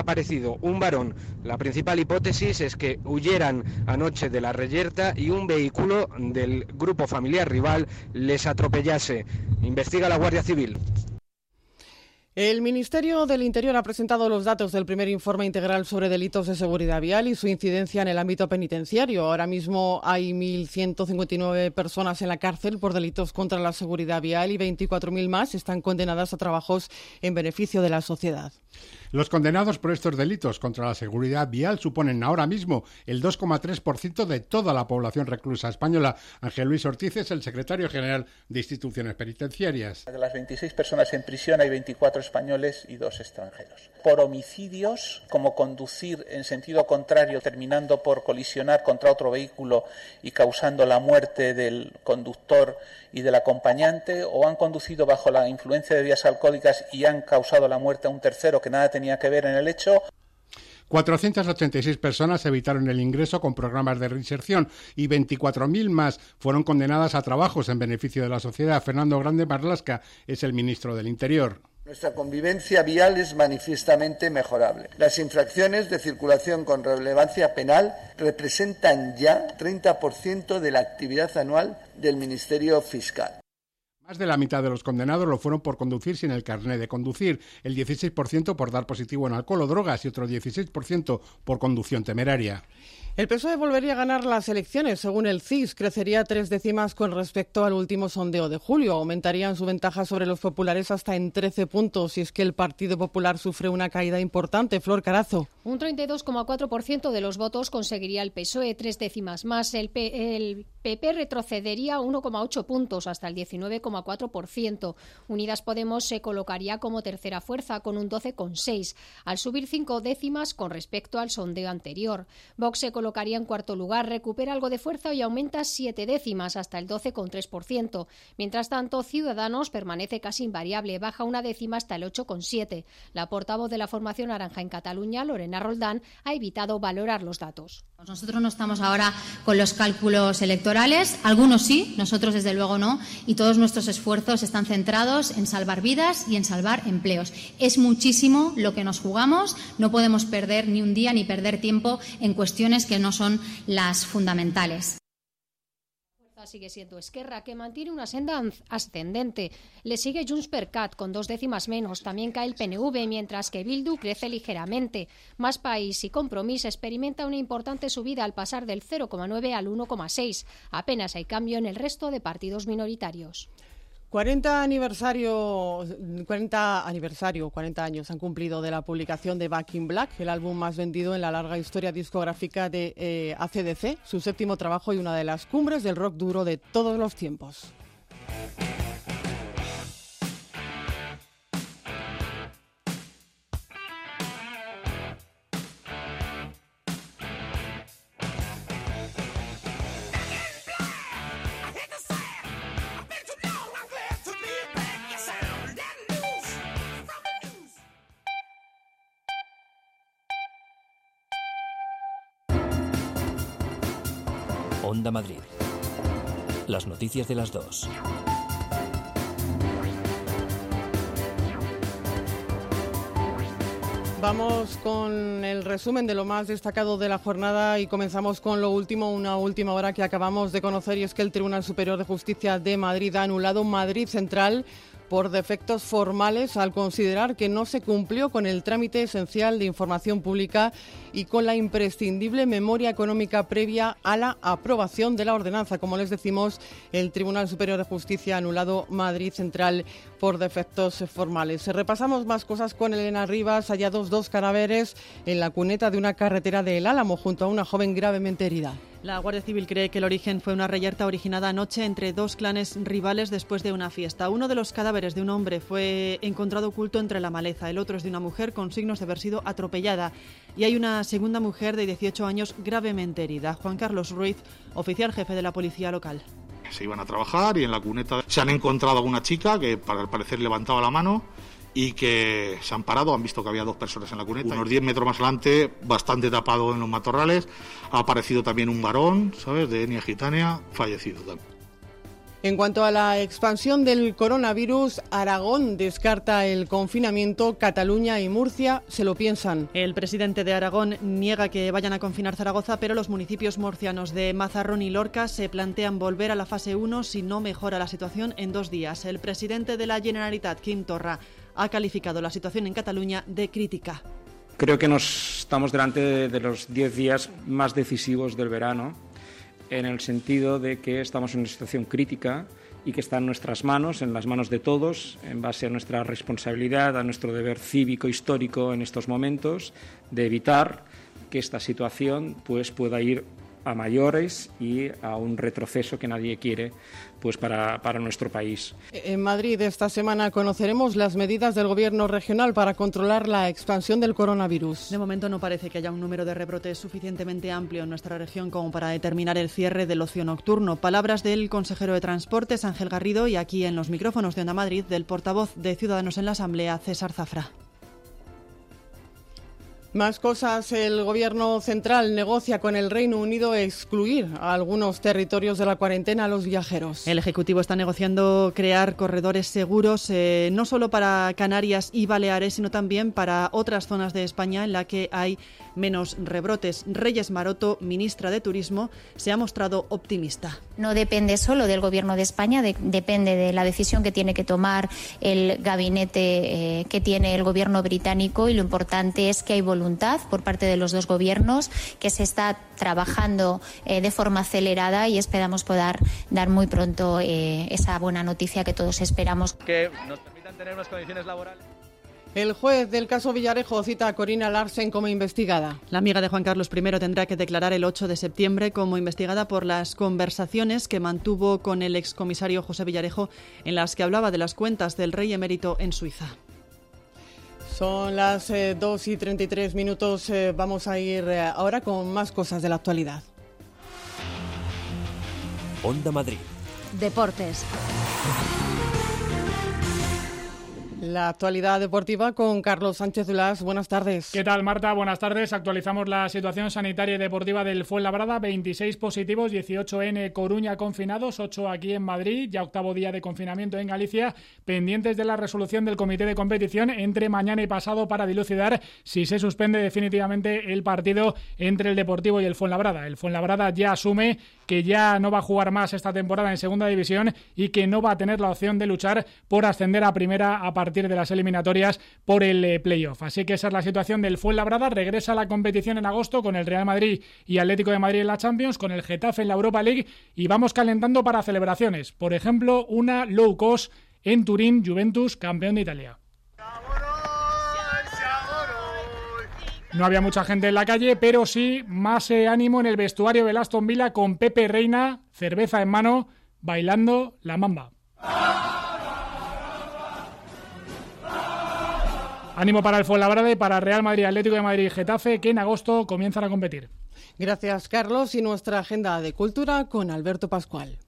un varón. La principal hipótesis es que huyeran anoche de la reyerta y un vehículo del grupo familiar rival les atropellase. Investiga la Guardia Civil. El Ministerio del Interior ha presentado los datos del primer informe integral sobre delitos de seguridad vial y su incidencia en el ámbito penitenciario. Ahora mismo hay 1.159 personas en la cárcel por delitos contra la seguridad vial y 24.000 más están condenadas a trabajos en beneficio de la sociedad. Los condenados por estos delitos contra la seguridad vial suponen ahora mismo el 2,3% de toda la población reclusa española. Ángel Luis Ortiz es el secretario general de instituciones penitenciarias. De las 26 personas en prisión hay 24 españoles y dos extranjeros. Por homicidios, como conducir en sentido contrario, terminando por colisionar contra otro vehículo y causando la muerte del conductor y del acompañante, o han conducido bajo la influencia de vías alcohólicas y han causado la muerte a un tercero que nada tenía que ver en el hecho. 486 personas evitaron el ingreso con programas de reinserción y 24.000 más fueron condenadas a trabajos en beneficio de la sociedad. Fernando Grande Marlasca es el ministro del Interior. Nuestra convivencia vial es manifiestamente mejorable. Las infracciones de circulación con relevancia penal representan ya 30% de la actividad anual del Ministerio Fiscal. Más de la mitad de los condenados lo fueron por conducir sin el carnet de conducir, el 16% por dar positivo en alcohol o drogas y otro 16% por conducción temeraria. El PSOE volvería a ganar las elecciones. Según el CIS, crecería tres décimas con respecto al último sondeo de julio. Aumentarían su ventaja sobre los populares hasta en 13 puntos si es que el Partido Popular sufre una caída importante. Flor Carazo. Un 32,4% de los votos conseguiría el PSOE, tres décimas más. El, PP retrocedería 1,8 puntos hasta el 19,4%. Unidas Podemos se colocaría como tercera fuerza con un 12,6, al subir cinco décimas con respecto al sondeo anterior. Vox se colocaría en cuarto lugar, recupera algo de fuerza y aumenta siete décimas hasta el 12,3%. Mientras tanto, Ciudadanos permanece casi invariable, baja una décima hasta el 8,7%. La portavoz de la formación naranja en Cataluña, Lorena Roldán, ha evitado valorar los datos. Nosotros no estamos ahora con los cálculos electorales, algunos sí, nosotros desde luego no, y todos nuestros esfuerzos están centrados en salvar vidas y en salvar empleos. Es muchísimo lo que nos jugamos, no podemos perder ni un día ni perder tiempo en cuestiones que no son las fundamentales. Sigue siendo Esquerra, que mantiene una senda ascendente. Le sigue Junts per Cat, con dos décimas menos. También cae el PNV, mientras que Bildu crece ligeramente. Más País y Compromís experimenta una importante subida al pasar del 0,9 al 1,6. Apenas hay cambio en el resto de partidos minoritarios. 40 aniversario, 40 aniversario, 40 años han cumplido de la publicación de Back in Black, el álbum más vendido en la larga historia discográfica de eh, ACDC, su séptimo trabajo y una de las cumbres del rock duro de todos los tiempos. Onda Madrid. Las noticias de las dos. Vamos con el resumen de lo más destacado de la jornada y comenzamos con lo último, una última hora que acabamos de conocer y es que el Tribunal Superior de Justicia de Madrid ha anulado Madrid Central por defectos formales al considerar que no se cumplió con el trámite esencial de información pública y con la imprescindible memoria económica previa a la aprobación de la ordenanza. Como les decimos, el Tribunal Superior de Justicia ha anulado Madrid Central por defectos formales. Repasamos más cosas con Elena Rivas, hallados dos cadáveres en la cuneta de una carretera de El Álamo junto a una joven gravemente herida. La Guardia Civil cree que el origen fue una reyerta originada anoche entre dos clanes rivales después de una fiesta. Uno de los cadáveres de un hombre fue encontrado oculto entre la maleza, el otro es de una mujer con signos de haber sido atropellada y hay una segunda mujer de 18 años gravemente herida. Juan Carlos Ruiz, oficial jefe de la policía local. Se iban a trabajar y en la cuneta se han encontrado a una chica que al parecer levantaba la mano y que se han parado, han visto que había dos personas en la cuneta. Unos 10 metros más adelante, bastante tapado en los matorrales, ha aparecido también un varón, ¿sabes?, de etnia gitania, fallecido también. En cuanto a la expansión del coronavirus, Aragón descarta el confinamiento, Cataluña y Murcia se lo piensan. El presidente de Aragón niega que vayan a confinar Zaragoza, pero los municipios murcianos de Mazarrón y Lorca se plantean volver a la fase 1 si no mejora la situación en dos días. El presidente de la Generalitat, Quim Torra, ha calificado la situación en Cataluña de crítica. Creo que nos estamos delante de los 10 días más decisivos del verano en el sentido de que estamos en una situación crítica y que está en nuestras manos, en las manos de todos, en base a nuestra responsabilidad, a nuestro deber cívico histórico en estos momentos, de evitar que esta situación pues, pueda ir a mayores y a un retroceso que nadie quiere pues para, nuestro país. En Madrid esta semana conoceremos las medidas del Gobierno regional para controlar la expansión del coronavirus. De momento no parece que haya un número de rebrotes suficientemente amplio en nuestra región como para determinar el cierre del ocio nocturno. Palabras del consejero de Transportes Ángel Garrido y aquí en los micrófonos de Onda Madrid del portavoz de Ciudadanos en la Asamblea César Zafra. Más cosas. El Gobierno central negocia con el Reino Unido excluir a algunos territorios de la cuarentena a los viajeros. El Ejecutivo está negociando crear corredores seguros eh, no solo para Canarias y Baleares, sino también para otras zonas de España en la que hay menos rebrotes. Reyes Maroto, ministra de Turismo, se ha mostrado optimista. No depende solo del Gobierno de España, depende de la decisión que tiene que tomar el gabinete eh, que tiene el Gobierno británico y lo importante es que hay voluntad por parte de los dos gobiernos, que se está trabajando eh, de forma acelerada y esperamos poder dar muy pronto eh, esa buena noticia que todos esperamos. Que nos permitan tener unas condiciones laborales. El juez del caso Villarejo cita a Corina Larsen como investigada. La amiga de Juan Carlos I tendrá que declarar el 8 de septiembre como investigada por las conversaciones que mantuvo con el excomisario José Villarejo en las que hablaba de las cuentas del rey emérito en Suiza. Son las 2 eh, y 33 minutos. Eh, vamos a ir eh, ahora con más cosas de la actualidad. Onda Madrid. Deportes. La actualidad deportiva con Carlos Sánchez Dulas. Buenas tardes. ¿Qué tal, Marta? Buenas tardes. Actualizamos la situación sanitaria y deportiva del Fuenlabrada. 26 positivos, 18 en Coruña confinados, 8 aquí en Madrid, ya octavo día de confinamiento en Galicia, pendientes de la resolución del comité de competición entre mañana y pasado para dilucidar si se suspende definitivamente el partido entre el Deportivo y el Fuenlabrada. El Fuenlabrada ya asume que ya no va a jugar más esta temporada en Segunda División y que no va a tener la opción de luchar por ascender a Primera a partir partir de las eliminatorias por el eh, playoff. Así que esa es la situación del Fuenlabrada. Regresa a la competición en agosto con el Real Madrid y Atlético de Madrid en la Champions, con el Getafe en la Europa League y vamos calentando para celebraciones. Por ejemplo, una low cost en Turín, Juventus, campeón de Italia. No había mucha gente en la calle, pero sí más eh, ánimo en el vestuario de Aston Villa con Pepe Reina, cerveza en mano, bailando la mamba. Ánimo para el Fuenlabrada y para Real Madrid, Atlético de Madrid y Getafe, que en agosto comienzan a competir. Gracias, Carlos. Y nuestra agenda de cultura con Alberto Pascual.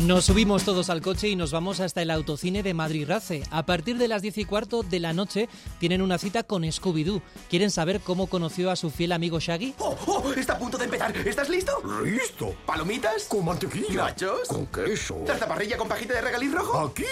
Nos subimos todos al coche y nos vamos hasta el autocine de Madrid Race. A partir de las 10 y cuarto de la noche tienen una cita con Scooby-Doo. ¿Quieren saber cómo conoció a su fiel amigo Shaggy? ¡Oh, oh! Está a punto de empezar. ¿Estás listo? ¡Listo! ¿Palomitas? Con mantequilla. ¿Nachos? Con queso. ¿Tarta parrilla con pajita de regaliz rojo? ¡Aquí!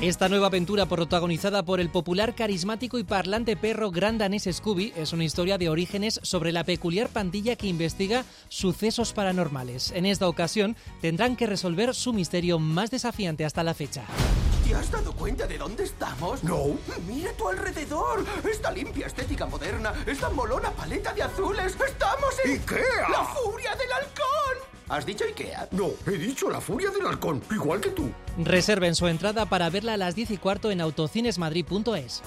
Esta nueva aventura protagonizada por el popular, carismático y parlante perro gran danés Scooby es una historia de orígenes sobre la peculiar pandilla que investiga sucesos paranormales. En esta ocasión tendrán que resolver su misterio más desafiante hasta la fecha. ¿Te has dado cuenta de dónde estamos? No. Mira a tu alrededor. Esta limpia estética moderna, esta molona paleta de azules. ¡Estamos en... ¡Ikea! ¡La furia del halcón! ¿Has dicho Ikea? No, he dicho la furia del halcón, igual que tú. Reserven su entrada para verla a las 10 y cuarto en autocinesmadrid.es.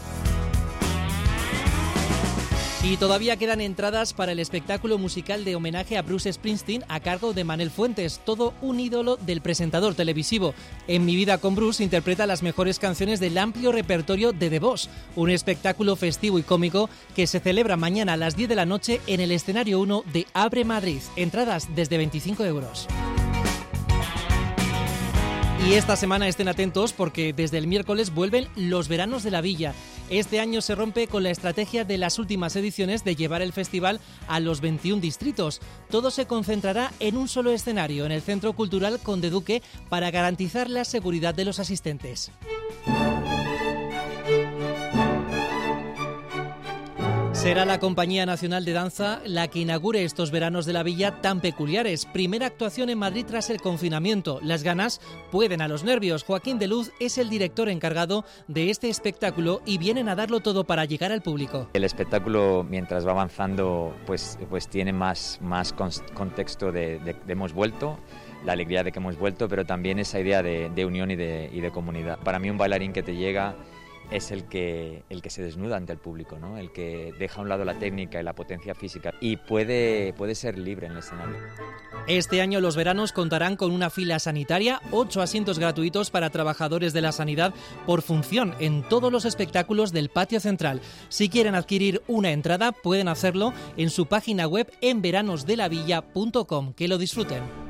Y todavía quedan entradas para el espectáculo musical de homenaje a Bruce Springsteen a cargo de Manel Fuentes, todo un ídolo del presentador televisivo. En Mi vida con Bruce interpreta las mejores canciones del amplio repertorio de The Boss, un espectáculo festivo y cómico que se celebra mañana a las 10 de la noche en el escenario 1 de Abre Madrid. Entradas desde 25 euros. Y esta semana estén atentos porque desde el miércoles vuelven los veranos de la villa. Este año se rompe con la estrategia de las últimas ediciones de llevar el festival a los 21 distritos. Todo se concentrará en un solo escenario, en el Centro Cultural Conde Duque, para garantizar la seguridad de los asistentes. Será la Compañía Nacional de Danza la que inaugure estos veranos de la villa tan peculiares. Primera actuación en Madrid tras el confinamiento. Las ganas pueden a los nervios. Joaquín de Luz es el director encargado de este espectáculo y vienen a darlo todo para llegar al público. El espectáculo, mientras va avanzando, pues, pues tiene más, contexto de, de, hemos vuelto la alegría de que hemos vuelto, pero también esa idea de, de unión y de, y de comunidad. Para mí un bailarín que te llega es el que, el que se desnuda ante el público, ¿no? el que deja a un lado la técnica y la potencia física y puede, puede ser libre en el escenario. Este año los veranos contarán con una fila sanitaria, ocho asientos gratuitos para trabajadores de la sanidad por función en todos los espectáculos del patio central. Si quieren adquirir una entrada pueden hacerlo en su página web en veranosdelavilla.com. Que lo disfruten.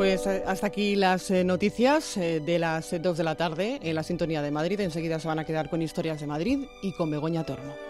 Pues eh, hasta aquí las eh, noticias eh, de las 2 de la tarde en la sintonía de Madrid. Enseguida se van a quedar con historias de Madrid y con Begoña Torno.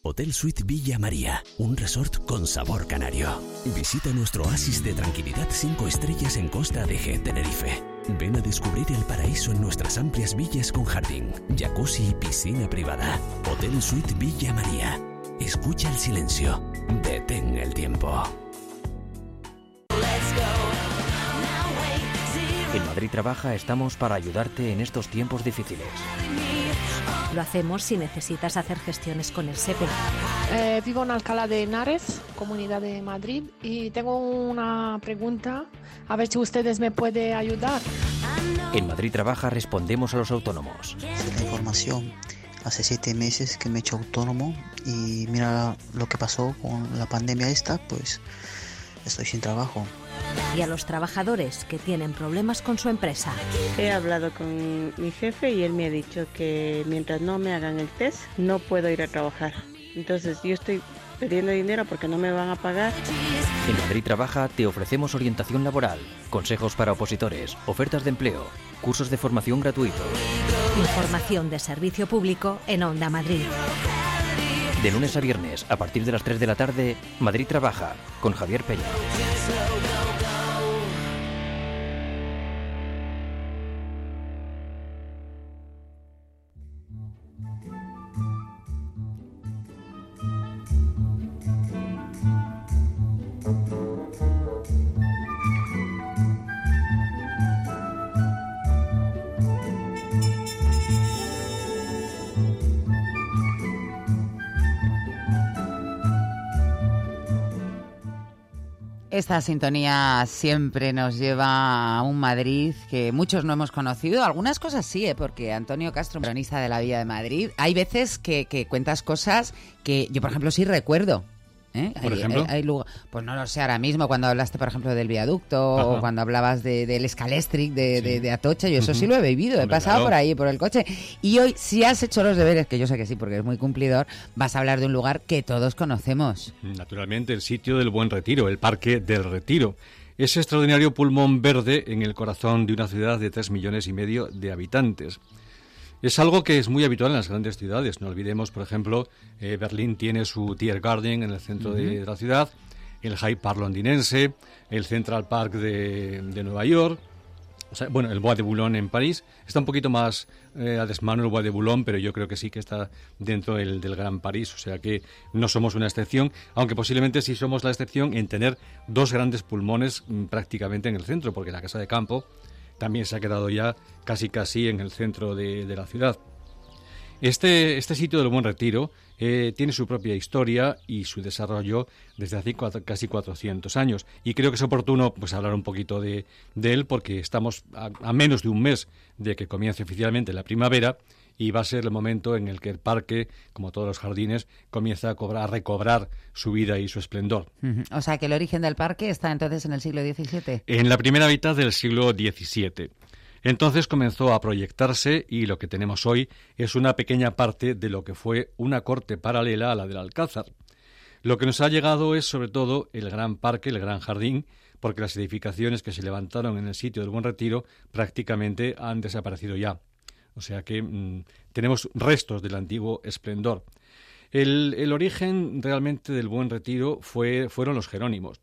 Hotel Suite Villa María, un resort con sabor canario. Visita nuestro oasis de tranquilidad 5 estrellas en Costa de Tenerife. Ven a descubrir el paraíso en nuestras amplias villas con jardín, jacuzzi y piscina privada. Hotel Suite Villa María. Escucha el silencio. Detén el tiempo. En Madrid Trabaja estamos para ayudarte en estos tiempos difíciles. Lo hacemos si necesitas hacer gestiones con el SEPE. Eh, vivo en Alcalá de Henares, Comunidad de Madrid, y tengo una pregunta, a ver si ustedes me pueden ayudar. En Madrid Trabaja respondemos a los autónomos. La información. Hace siete meses que me he hecho autónomo y mira lo que pasó con la pandemia esta, pues estoy sin trabajo. Y a los trabajadores que tienen problemas con su empresa. He hablado con mi jefe y él me ha dicho que mientras no me hagan el test no puedo ir a trabajar. Entonces yo estoy pidiendo dinero porque no me van a pagar. En Madrid Trabaja te ofrecemos orientación laboral, consejos para opositores, ofertas de empleo, cursos de formación gratuitos. Información de servicio público en Onda Madrid. De lunes a viernes, a partir de las 3 de la tarde, Madrid Trabaja, con Javier Peña. Esta sintonía siempre nos lleva a un Madrid que muchos no hemos conocido. Algunas cosas sí, ¿eh? porque Antonio Castro, cronista de la Villa de Madrid, hay veces que cuentas cosas que yo, por ejemplo, sí recuerdo. ¿Eh? ¿Por Hay- ejemplo? hay- hay lugar- pues no lo sé ahora mismo, cuando hablaste, por ejemplo, del viaducto Ajá. o cuando hablabas de- del escalestric de, de- de Atocha, yo eso sí lo he vivido, he pasado claro. por ahí, por el coche. Y hoy, si has hecho los deberes, que yo sé que sí, porque es muy cumplidor, vas a hablar de un lugar que todos conocemos. Naturalmente, el sitio del Buen Retiro, el Parque del Retiro. Ese extraordinario pulmón verde en el corazón de una ciudad de 3 millones y medio de habitantes. Es algo que es muy habitual en las grandes ciudades. No olvidemos, por ejemplo, eh, Berlín tiene su Tiergarten en el centro de, la ciudad, el Hyde Park londinense, el Central Park de, de Nueva York, o sea, bueno, el Bois de Boulogne en París. Está un poquito más eh, a desmano el Bois de Boulogne, pero yo creo que sí que está dentro del, del Gran París. O sea que no somos una excepción, aunque posiblemente sí somos la excepción en tener dos grandes pulmones mm, prácticamente en el centro, porque la Casa de Campo también se ha quedado ya casi casi en el centro de, la ciudad. Este, este sitio del Buen Retiro eh, tiene su propia historia y su desarrollo desde hace casi 400 años. Y creo que es oportuno pues, hablar un poquito de, él porque estamos a menos de un mes de que comience oficialmente la primavera y va a ser el momento en el que el parque, como todos los jardines, comienza a, cobrar, a recobrar su vida y su esplendor. O sea que el origen del parque está entonces en el siglo XVII. En la primera mitad del siglo XVII. Entonces comenzó a proyectarse y lo que tenemos hoy es una pequeña parte de lo que fue una corte paralela a la del Alcázar. Lo que nos ha llegado es sobre todo el gran parque, el gran jardín, porque las edificaciones que se levantaron en el sitio del Buen Retiro prácticamente han desaparecido ya. O sea que mm, tenemos restos del antiguo esplendor. El, el origen realmente del Buen Retiro fue, fueron los Jerónimos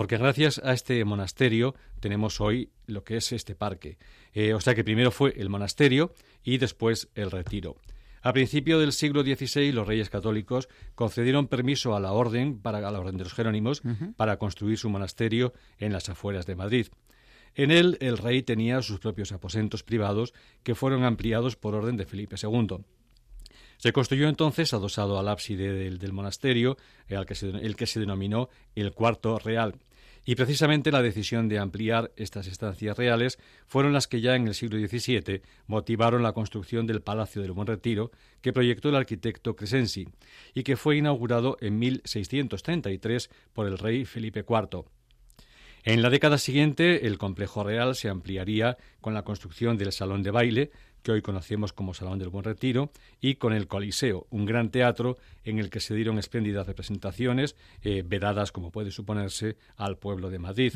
porque gracias a este monasterio tenemos hoy lo que es este parque. Eh, o sea que primero fue el monasterio y después el retiro. A principio del siglo XVI, los reyes católicos concedieron permiso a la orden, para, a la orden de los Jerónimos, para construir su monasterio en las afueras de Madrid. En él, el rey tenía sus propios aposentos privados que fueron ampliados por orden de Felipe II. Se construyó entonces, adosado al ábside del, monasterio, eh, el que se denominó el cuarto real. Y precisamente la decisión de ampliar estas estancias reales fueron las que ya en el siglo XVII motivaron la construcción del Palacio del Buen Retiro, que proyectó el arquitecto Crescenzi, y que fue inaugurado en 1633 por el rey Felipe IV. En la década siguiente, el complejo real se ampliaría con la construcción del Salón de Baile, que hoy conocemos como Salón del Buen Retiro, y con el Coliseo, un gran teatro en el que se dieron espléndidas representaciones, eh, vedadas, como puede suponerse, al pueblo de Madrid.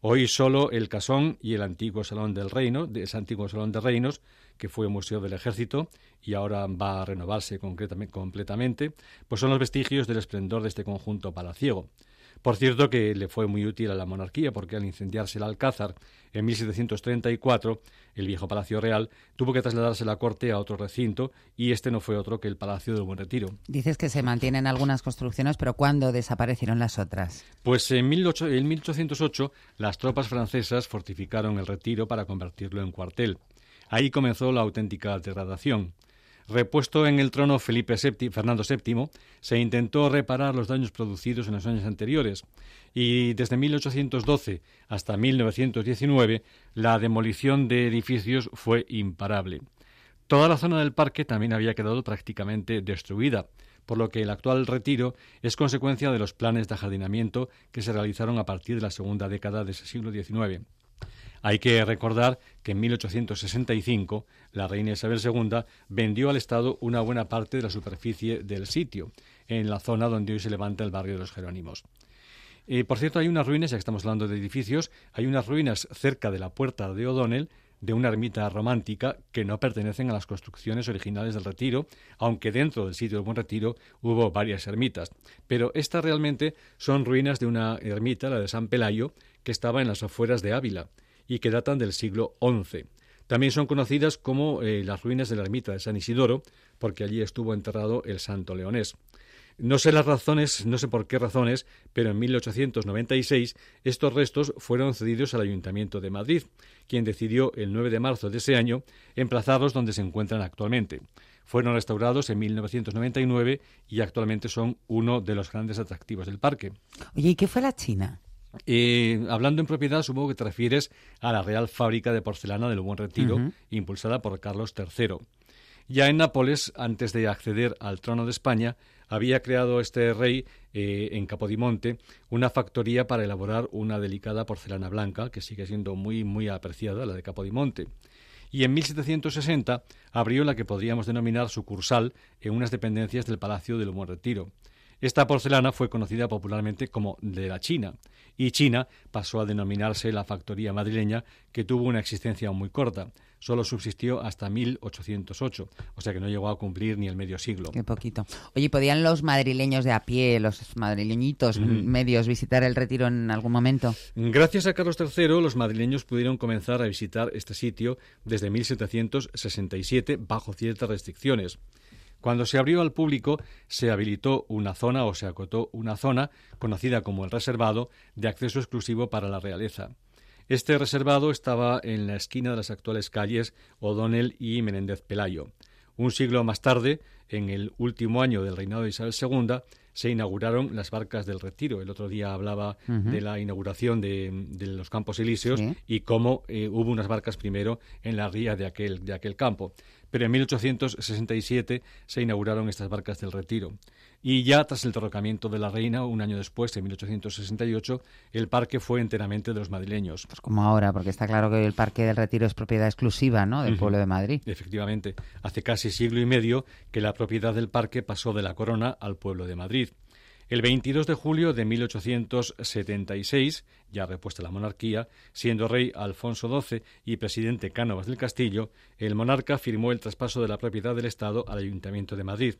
Hoy solo el Casón y el antiguo Salón del Reino, de ese antiguo Salón de Reinos, que fue Museo del Ejército y ahora va a renovarse concretamente, completamente, pues son los vestigios del esplendor de este conjunto palaciego. Por cierto que le fue muy útil a la monarquía porque al incendiarse el Alcázar en 1734, el viejo Palacio Real tuvo que trasladarse la corte a otro recinto y este no fue otro que el Palacio del Buen Retiro. Dices que se mantienen algunas construcciones, pero ¿cuándo desaparecieron las otras? Pues en, 18, en 1808 las tropas francesas fortificaron el Retiro para convertirlo en cuartel. Ahí comenzó la auténtica degradación. Repuesto en el trono Felipe VII, Fernando VII, se intentó reparar los daños producidos en los años anteriores y desde 1812 hasta 1919 la demolición de edificios fue imparable. Toda la zona del parque también había quedado prácticamente destruida, por lo que el actual retiro es consecuencia de los planes de ajardinamiento que se realizaron a partir de la segunda década de ese siglo XIX. Hay que recordar que en 1865 la reina Isabel II vendió al Estado una buena parte de la superficie del sitio, en la zona donde hoy se levanta el barrio de los Jerónimos. Eh, por cierto, hay unas ruinas, ya que estamos hablando de edificios, hay unas ruinas cerca de la puerta de O'Donnell de una ermita romántica que no pertenecen a las construcciones originales del retiro, aunque dentro del sitio del Buen Retiro hubo varias ermitas. Pero estas realmente son ruinas de una ermita, la de San Pelayo, que estaba en las afueras de Ávila y que datan del siglo XI. También son conocidas como eh, las ruinas de la ermita de San Isidoro, porque allí estuvo enterrado el santo leonés. No sé las razones, no sé por qué razones, pero en 1896 estos restos fueron cedidos al Ayuntamiento de Madrid, quien decidió el 9 de marzo de ese año emplazarlos donde se encuentran actualmente. Fueron restaurados en 1999 y actualmente son uno de los grandes atractivos del parque. Oye, ¿y qué fue la China? Eh, hablando en propiedad, supongo que te refieres a la Real Fábrica de Porcelana del Buen Retiro, impulsada por Carlos III. Ya en Nápoles, antes de acceder al trono de España, había creado este rey eh, en Capodimonte una factoría para elaborar una delicada porcelana blanca, que sigue siendo muy, muy apreciada, la de Capodimonte. Y en 1760 abrió la que podríamos denominar sucursal en unas dependencias del Palacio del Buen Retiro. Esta porcelana fue conocida popularmente como de la China, y China pasó a denominarse la factoría madrileña, que tuvo una existencia muy corta. Solo subsistió hasta 1808, o sea que no llegó a cumplir ni el medio siglo. Qué poquito. Oye, ¿podían los madrileños de a pie, los madrileñitos medios, visitar el retiro en algún momento? Gracias a Carlos III, los madrileños pudieron comenzar a visitar este sitio desde 1767 bajo ciertas restricciones. Cuando se abrió al público, se habilitó una zona o se acotó una zona, conocida como el reservado, de acceso exclusivo para la realeza. Este reservado estaba en la esquina de las actuales calles O'Donnell y Menéndez Pelayo. Un siglo más tarde, en el último año del reinado de Isabel II, se inauguraron las barcas del retiro. El otro día hablaba de la inauguración de, de los Campos Elíseos Sí. y cómo eh, hubo unas barcas primero en la ría de aquel, de aquel campo. Pero en 1867 se inauguraron estas barcas del retiro. Y ya tras el derrocamiento de la reina, un año después, en 1868, el parque fue enteramente de los madrileños. Pues como ahora, porque está claro que el Parque del Retiro es propiedad exclusiva ¿no? del pueblo de Madrid. Efectivamente, hace casi siglo y medio que la propiedad del parque pasó de la corona al pueblo de Madrid. El 22 de julio de 1876, ya repuesta la monarquía, siendo rey Alfonso XII y presidente Cánovas del Castillo, el monarca firmó el traspaso de la propiedad del Estado al Ayuntamiento de Madrid.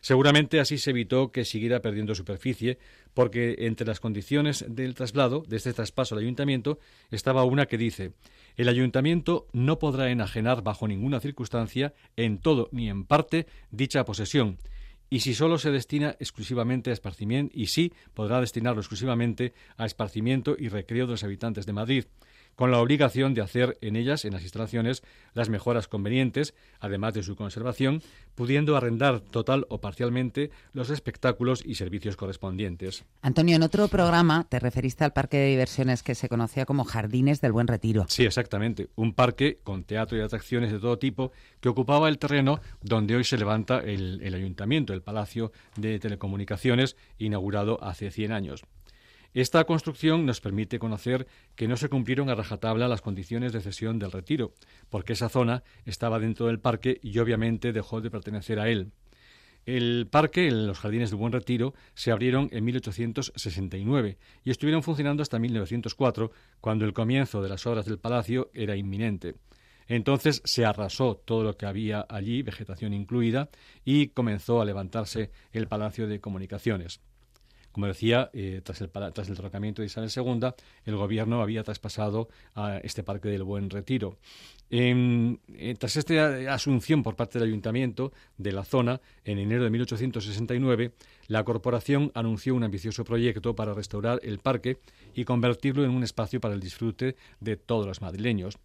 Seguramente así se evitó que siguiera perdiendo superficie, porque entre las condiciones del traslado, de este traspaso al ayuntamiento, estaba una que dice el ayuntamiento no podrá enajenar bajo ninguna circunstancia, en todo ni en parte, dicha posesión, y si solo se destina exclusivamente a esparcimiento, y sí podrá destinarlo exclusivamente a esparcimiento y recreo de los habitantes de Madrid, con la obligación de hacer en ellas, en las instalaciones, las mejoras convenientes, además de su conservación, pudiendo arrendar total o parcialmente los espectáculos y servicios correspondientes. Antonio, en otro programa te referiste al parque de diversiones que se conocía como Jardines del Buen Retiro. Sí, exactamente. Un parque con teatro y atracciones de todo tipo que ocupaba el terreno donde hoy se levanta el, el ayuntamiento, el Palacio de Telecomunicaciones, inaugurado hace 100 años. Esta construcción nos permite conocer que no se cumplieron a rajatabla las condiciones de cesión del retiro, porque esa zona estaba dentro del parque y obviamente dejó de pertenecer a él. El parque, los jardines del Buen Retiro, se abrieron en 1869 y estuvieron funcionando hasta 1904, cuando el comienzo de las obras del palacio era inminente. Entonces se arrasó todo lo que había allí, vegetación incluida, y comenzó a levantarse el Palacio de Comunicaciones. Como decía, eh, tras, el, tras el derrocamiento de Isabel II, el gobierno había traspasado a este Parque del Buen Retiro. En, eh, tras esta asunción por parte del ayuntamiento de la zona, en enero de 1869, la corporación anunció un ambicioso proyecto para restaurar el parque y convertirlo en un espacio para el disfrute de todos los madrileños.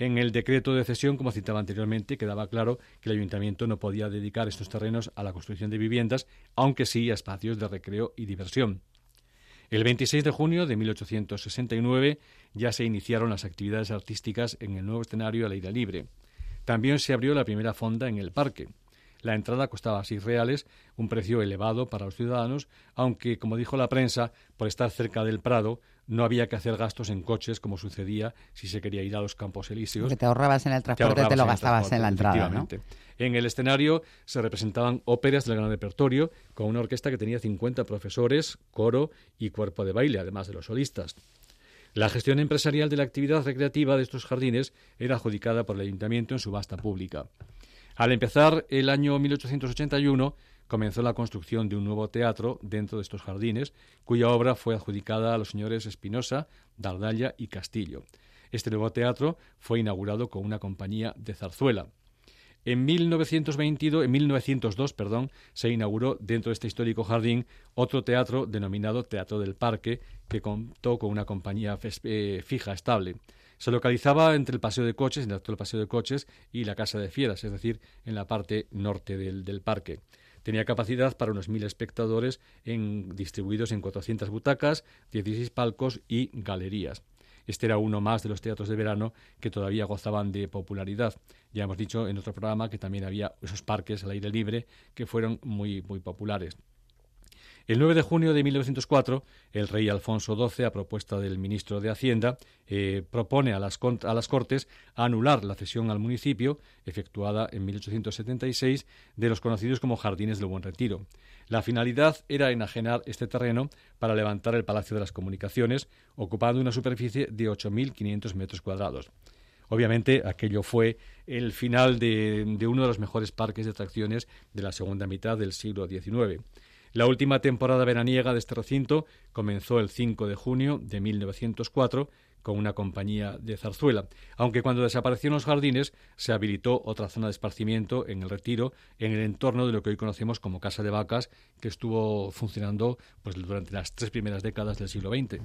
En el decreto de cesión, como citaba anteriormente, quedaba claro que el ayuntamiento no podía dedicar estos terrenos a la construcción de viviendas, aunque sí a espacios de recreo y diversión. El 26 de junio de 1869 ya se iniciaron las actividades artísticas en el nuevo escenario al aire libre. También se abrió la primera fonda en el parque. La entrada costaba seis reales, un precio elevado para los ciudadanos, aunque, como dijo la prensa, por estar cerca del Prado, no había que hacer gastos en coches como sucedía si se quería ir a los Campos Elíseos. Que te ahorrabas en el transporte, te, te lo gastabas en la entrada, ¿no? En el escenario se representaban óperas del gran repertorio con una orquesta que tenía 50 profesores, coro y cuerpo de baile, además de los solistas. La gestión empresarial de la actividad recreativa de estos jardines era adjudicada por el ayuntamiento en subasta pública. Al empezar el año 1881, comenzó la construcción de un nuevo teatro dentro de estos jardines, cuya obra fue adjudicada a los señores Espinosa, Dardalla y Castillo. Este nuevo teatro fue inaugurado con una compañía de zarzuela. En 1922, en 1902, perdón, se inauguró dentro de este histórico jardín otro teatro denominado Teatro del Parque, que contó con una compañía eh, fija, estable. Se localizaba entre el Paseo de Coches, el actual Paseo de Coches, y la Casa de Fieras, es decir, en la parte norte del, parque. Tenía capacidad para unos mil espectadores distribuidos en 400 butacas, 16 palcos y galerías. Este era uno más de los teatros de verano que todavía gozaban de popularidad. Ya hemos dicho en otro programa que también había esos parques al aire libre que fueron muy, muy populares. El 9 de junio de 1904, el rey Alfonso XII, a propuesta del ministro de Hacienda, eh, propone a las, Cortes anular la cesión al municipio, efectuada en 1876, de los conocidos como Jardines del Buen Retiro. La finalidad era enajenar este terreno para levantar el Palacio de las Comunicaciones, ocupando una superficie de 8.500 metros cuadrados. Obviamente, aquello fue el final de, de, uno de los mejores parques de atracciones de la segunda mitad del siglo XIX. La última temporada veraniega de este recinto comenzó el 5 de junio de 1904 con una compañía de zarzuela, aunque cuando desaparecieron los jardines se habilitó otra zona de esparcimiento en el retiro, en el entorno de lo que hoy conocemos como Casa de Vacas, que estuvo funcionando pues durante las tres primeras décadas del siglo XX.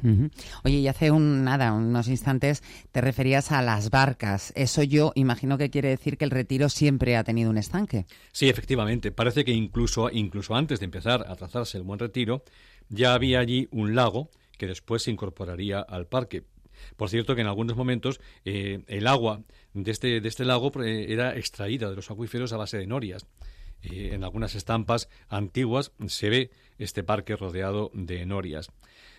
Oye, y hace un nada, unos instantes te referías a las barcas. Eso yo imagino que quiere decir que el retiro siempre ha tenido un estanque. Sí, efectivamente. Parece que incluso, incluso antes de empezar a trazarse el buen retiro, ya había allí un lago que después se incorporaría al parque por cierto que en algunos momentos eh, el agua de este, de este lago eh, era extraída de los acuíferos a base de norias. Eh, en algunas estampas antiguas se ve este parque rodeado de norias.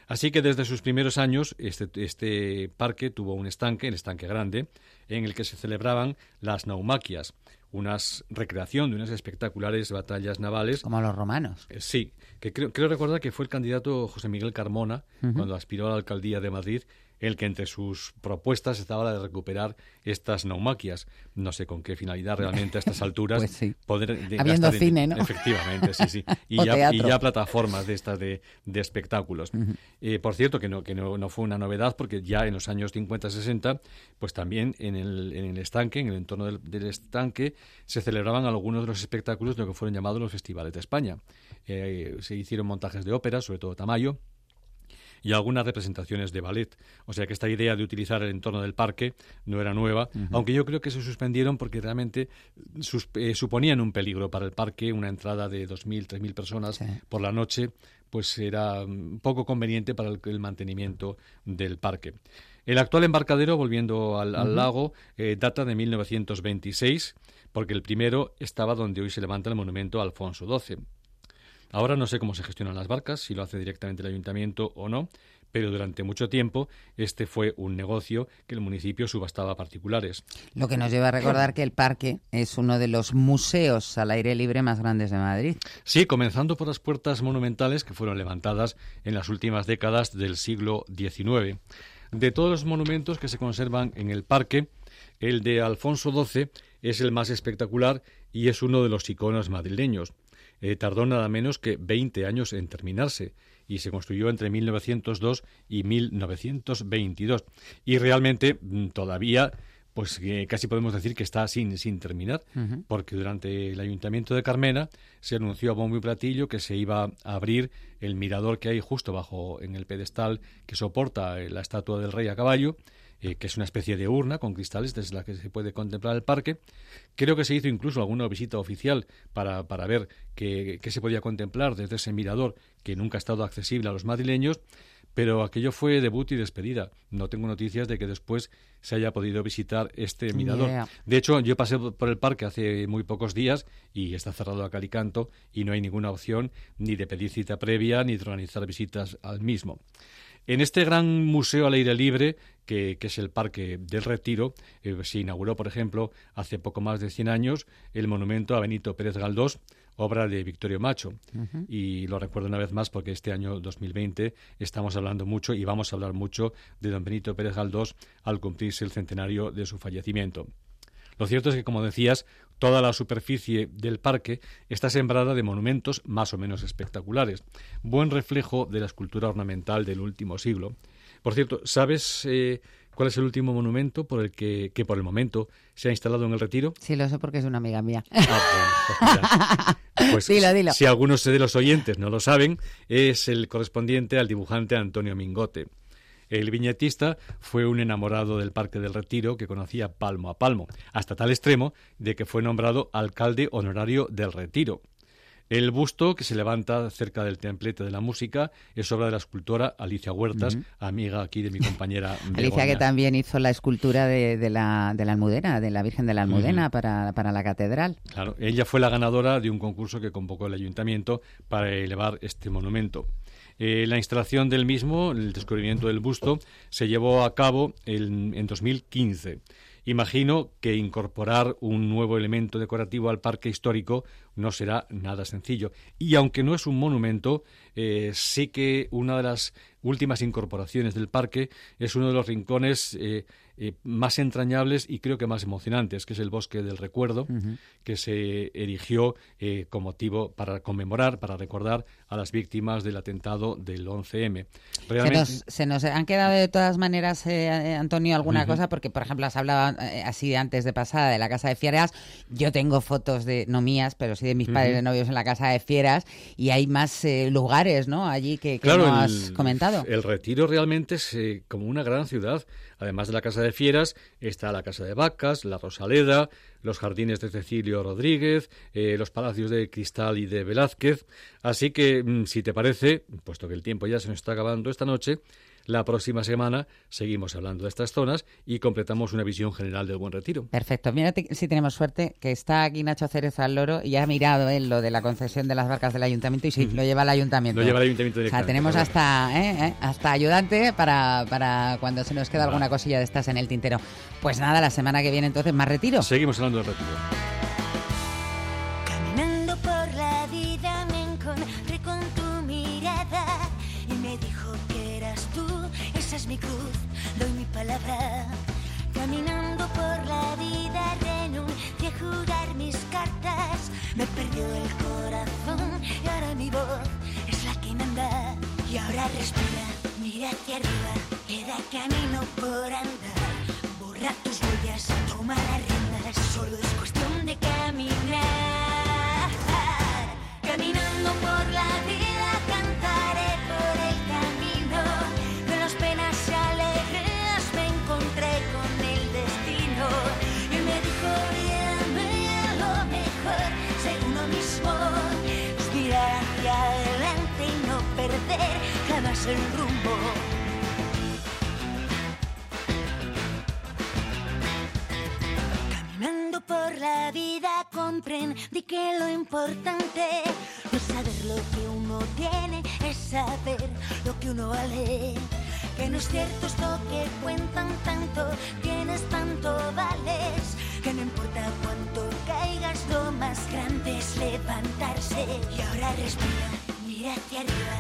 Así que desde sus primeros años este, este, parque tuvo un estanque, el estanque grande, en el que se celebraban las naumaquias, una recreación de unas espectaculares batallas navales. Como los romanos. sí, que creo, recordar que fue el candidato José Miguel Carmona, cuando aspiró a la alcaldía de Madrid, el que entre sus propuestas estaba la de recuperar estas naumaquias. No sé con qué finalidad realmente a estas alturas. pues sí. poder Habiendo cine, ¿no? Efectivamente, sí, sí. Y, ya, y ya, plataformas de estas de, espectáculos. Eh, por cierto, que, no, que no, fue una novedad porque ya en los años 50-60, pues también en el, en el estanque, en el entorno del, estanque, se celebraban algunos de los espectáculos de lo que fueron llamados los festivales de España. Eh, se hicieron montajes de óperas, sobre todo Tamayo, y algunas representaciones de ballet. O sea que esta idea de utilizar el entorno del parque no era nueva, aunque yo creo que se suspendieron porque realmente eh, suponían un peligro para el parque, una entrada de 2.000, 3.000 personas por la noche, pues era mm, poco conveniente para el, mantenimiento del parque. El actual embarcadero, volviendo al, lago, eh, data de 1926, porque el primero estaba donde hoy se levanta el monumento a Alfonso XII. Ahora no sé cómo se gestionan las barcas, si lo hace directamente el ayuntamiento o no, pero durante mucho tiempo este fue un negocio que el municipio subastaba a particulares. Lo que nos lleva a recordar que el parque es uno de los museos al aire libre más grandes de Madrid. Sí, comenzando por las puertas monumentales que fueron levantadas en las últimas décadas del siglo XIX. De todos los monumentos que se conservan en el parque, el de Alfonso XII es el más espectacular y es uno de los iconos madrileños. Eh, tardó nada menos que 20 años en terminarse y se construyó entre 1902 y 1922. Y realmente mm, todavía pues que casi podemos decir que está sin, sin terminar, porque durante el Ayuntamiento de Carmena se anunció a bombo y platillo que se iba a abrir el mirador que hay justo bajo en el pedestal que soporta eh, la estatua del rey a caballo, eh, que es una especie de urna con cristales desde la que se puede contemplar el parque. Creo que se hizo incluso alguna visita oficial para, para ver qué, qué se podía contemplar desde ese mirador que nunca ha estado accesible a los madrileños, pero aquello fue debut y despedida. No tengo noticias de que después se haya podido visitar este mirador. De hecho, yo pasé por el parque hace muy pocos días y está cerrado a calicanto y no hay ninguna opción ni de pedir cita previa ni de organizar visitas al mismo. En este gran museo al aire libre, que, que es el Parque del Retiro, eh, se inauguró, por ejemplo, hace poco más de 100 años, el monumento a Benito Pérez Galdós, obra de Victorio Macho. Y lo recuerdo una vez más porque este año 2020 estamos hablando mucho y vamos a hablar mucho de don Benito Pérez Galdós al cumplirse el centenario de su fallecimiento. Lo cierto es que, como decías, toda la superficie del parque está sembrada de monumentos más o menos espectaculares, buen reflejo de la escultura ornamental del último siglo. Por cierto, ¿sabes eh, cuál es el último monumento por el que, que por el momento se ha instalado en el retiro? Sí, lo sé porque es una amiga mía. Ah, pues, pues Dilo, dilo. si algunos de los oyentes no lo saben, es el correspondiente al dibujante Antonio Mingote. El viñetista fue un enamorado del Parque del Retiro que conocía palmo a palmo, hasta tal extremo de que fue nombrado alcalde honorario del Retiro. El busto que se levanta cerca del templete de la música es obra de la escultora Alicia Huertas, amiga aquí de mi compañera Alicia que también hizo la escultura de, de la, de la Almudena, de la Virgen de la Almudena para, para la catedral. Claro, ella fue la ganadora de un concurso que convocó el ayuntamiento para elevar este monumento. Eh, la instalación del mismo, el descubrimiento del busto, se llevó a cabo en, en 2015. Imagino que incorporar un nuevo elemento decorativo al parque histórico no será nada sencillo. Y aunque no es un monumento, eh, sí que una de las últimas incorporaciones del parque es uno de los rincones eh, eh, más entrañables y creo que más emocionantes, que es el Bosque del Recuerdo, que se erigió eh, con motivo para conmemorar, para recordar a las víctimas del atentado del 11M. Se nos, se nos han quedado de todas maneras, eh, Antonio, alguna cosa, porque por ejemplo has hablado eh, así antes de pasada de la casa de fieras. Yo tengo fotos de, no mías, pero sí de mis padres de novios en la casa de fieras y hay más lugares, ¿no? Allí que, que Claro, no el- has comentado. El Retiro realmente es como una gran ciudad. Además de la Casa de Fieras, está la Casa de Vacas, la Rosaleda, los jardines de Cecilio Rodríguez, eh, los palacios de Cristal y de Velázquez. Así que, mm, si te parece, puesto que el tiempo ya se nos está acabando esta noche, la próxima semana seguimos hablando de estas zonas y completamos una visión general del Buen Retiro. Perfecto. Mira si tenemos suerte, que está aquí Nacho Cerezo al loro y ha mirado él lo de la concesión de las barcas del ayuntamiento y sí, lo lleva al ayuntamiento. Lo lleva al ayuntamiento O sea, directamente, tenemos hasta, ¿eh? ¿eh? hasta ayudante para, para cuando se nos queda alguna cosilla de estas en el tintero. Pues nada, la semana que viene entonces más retiro. Seguimos hablando del Retiro. Me perdió el corazón y ahora mi voz es la que manda. Y ahora respira, mira hacia arriba, queda camino por andar. Borra tus huellas, toma las riendas, solo es jamás el rumbo. Caminando por la vida comprendí que lo importante no es saber lo que uno tiene, es saber lo que uno vale. Que no es cierto esto que cuentan tanto, tienes tanto vales. Que no importa cuánto caigas, lo más grande es levantarse. Y ahora respira, mira hacia arriba,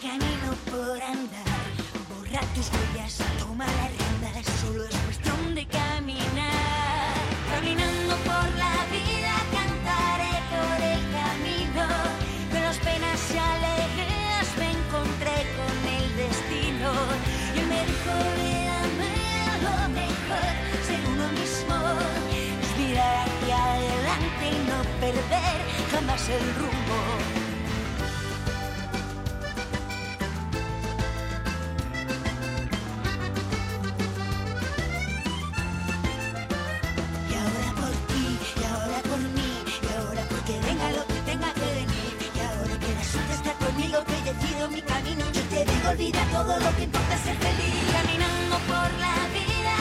canino por andar. Borra tus huellas, toma la rienda, solo es cuestión de caminar. Caminando por la vida cantaré por el camino. De las penas y alegrías me encontré con el destino. Y él me dijo, lo mejor, ser uno mismo. Es mirar hacia adelante y no perder jamás el rumbo. mi camino, yo te digo, olvida todo lo que importa ser feliz. Caminando por la vida.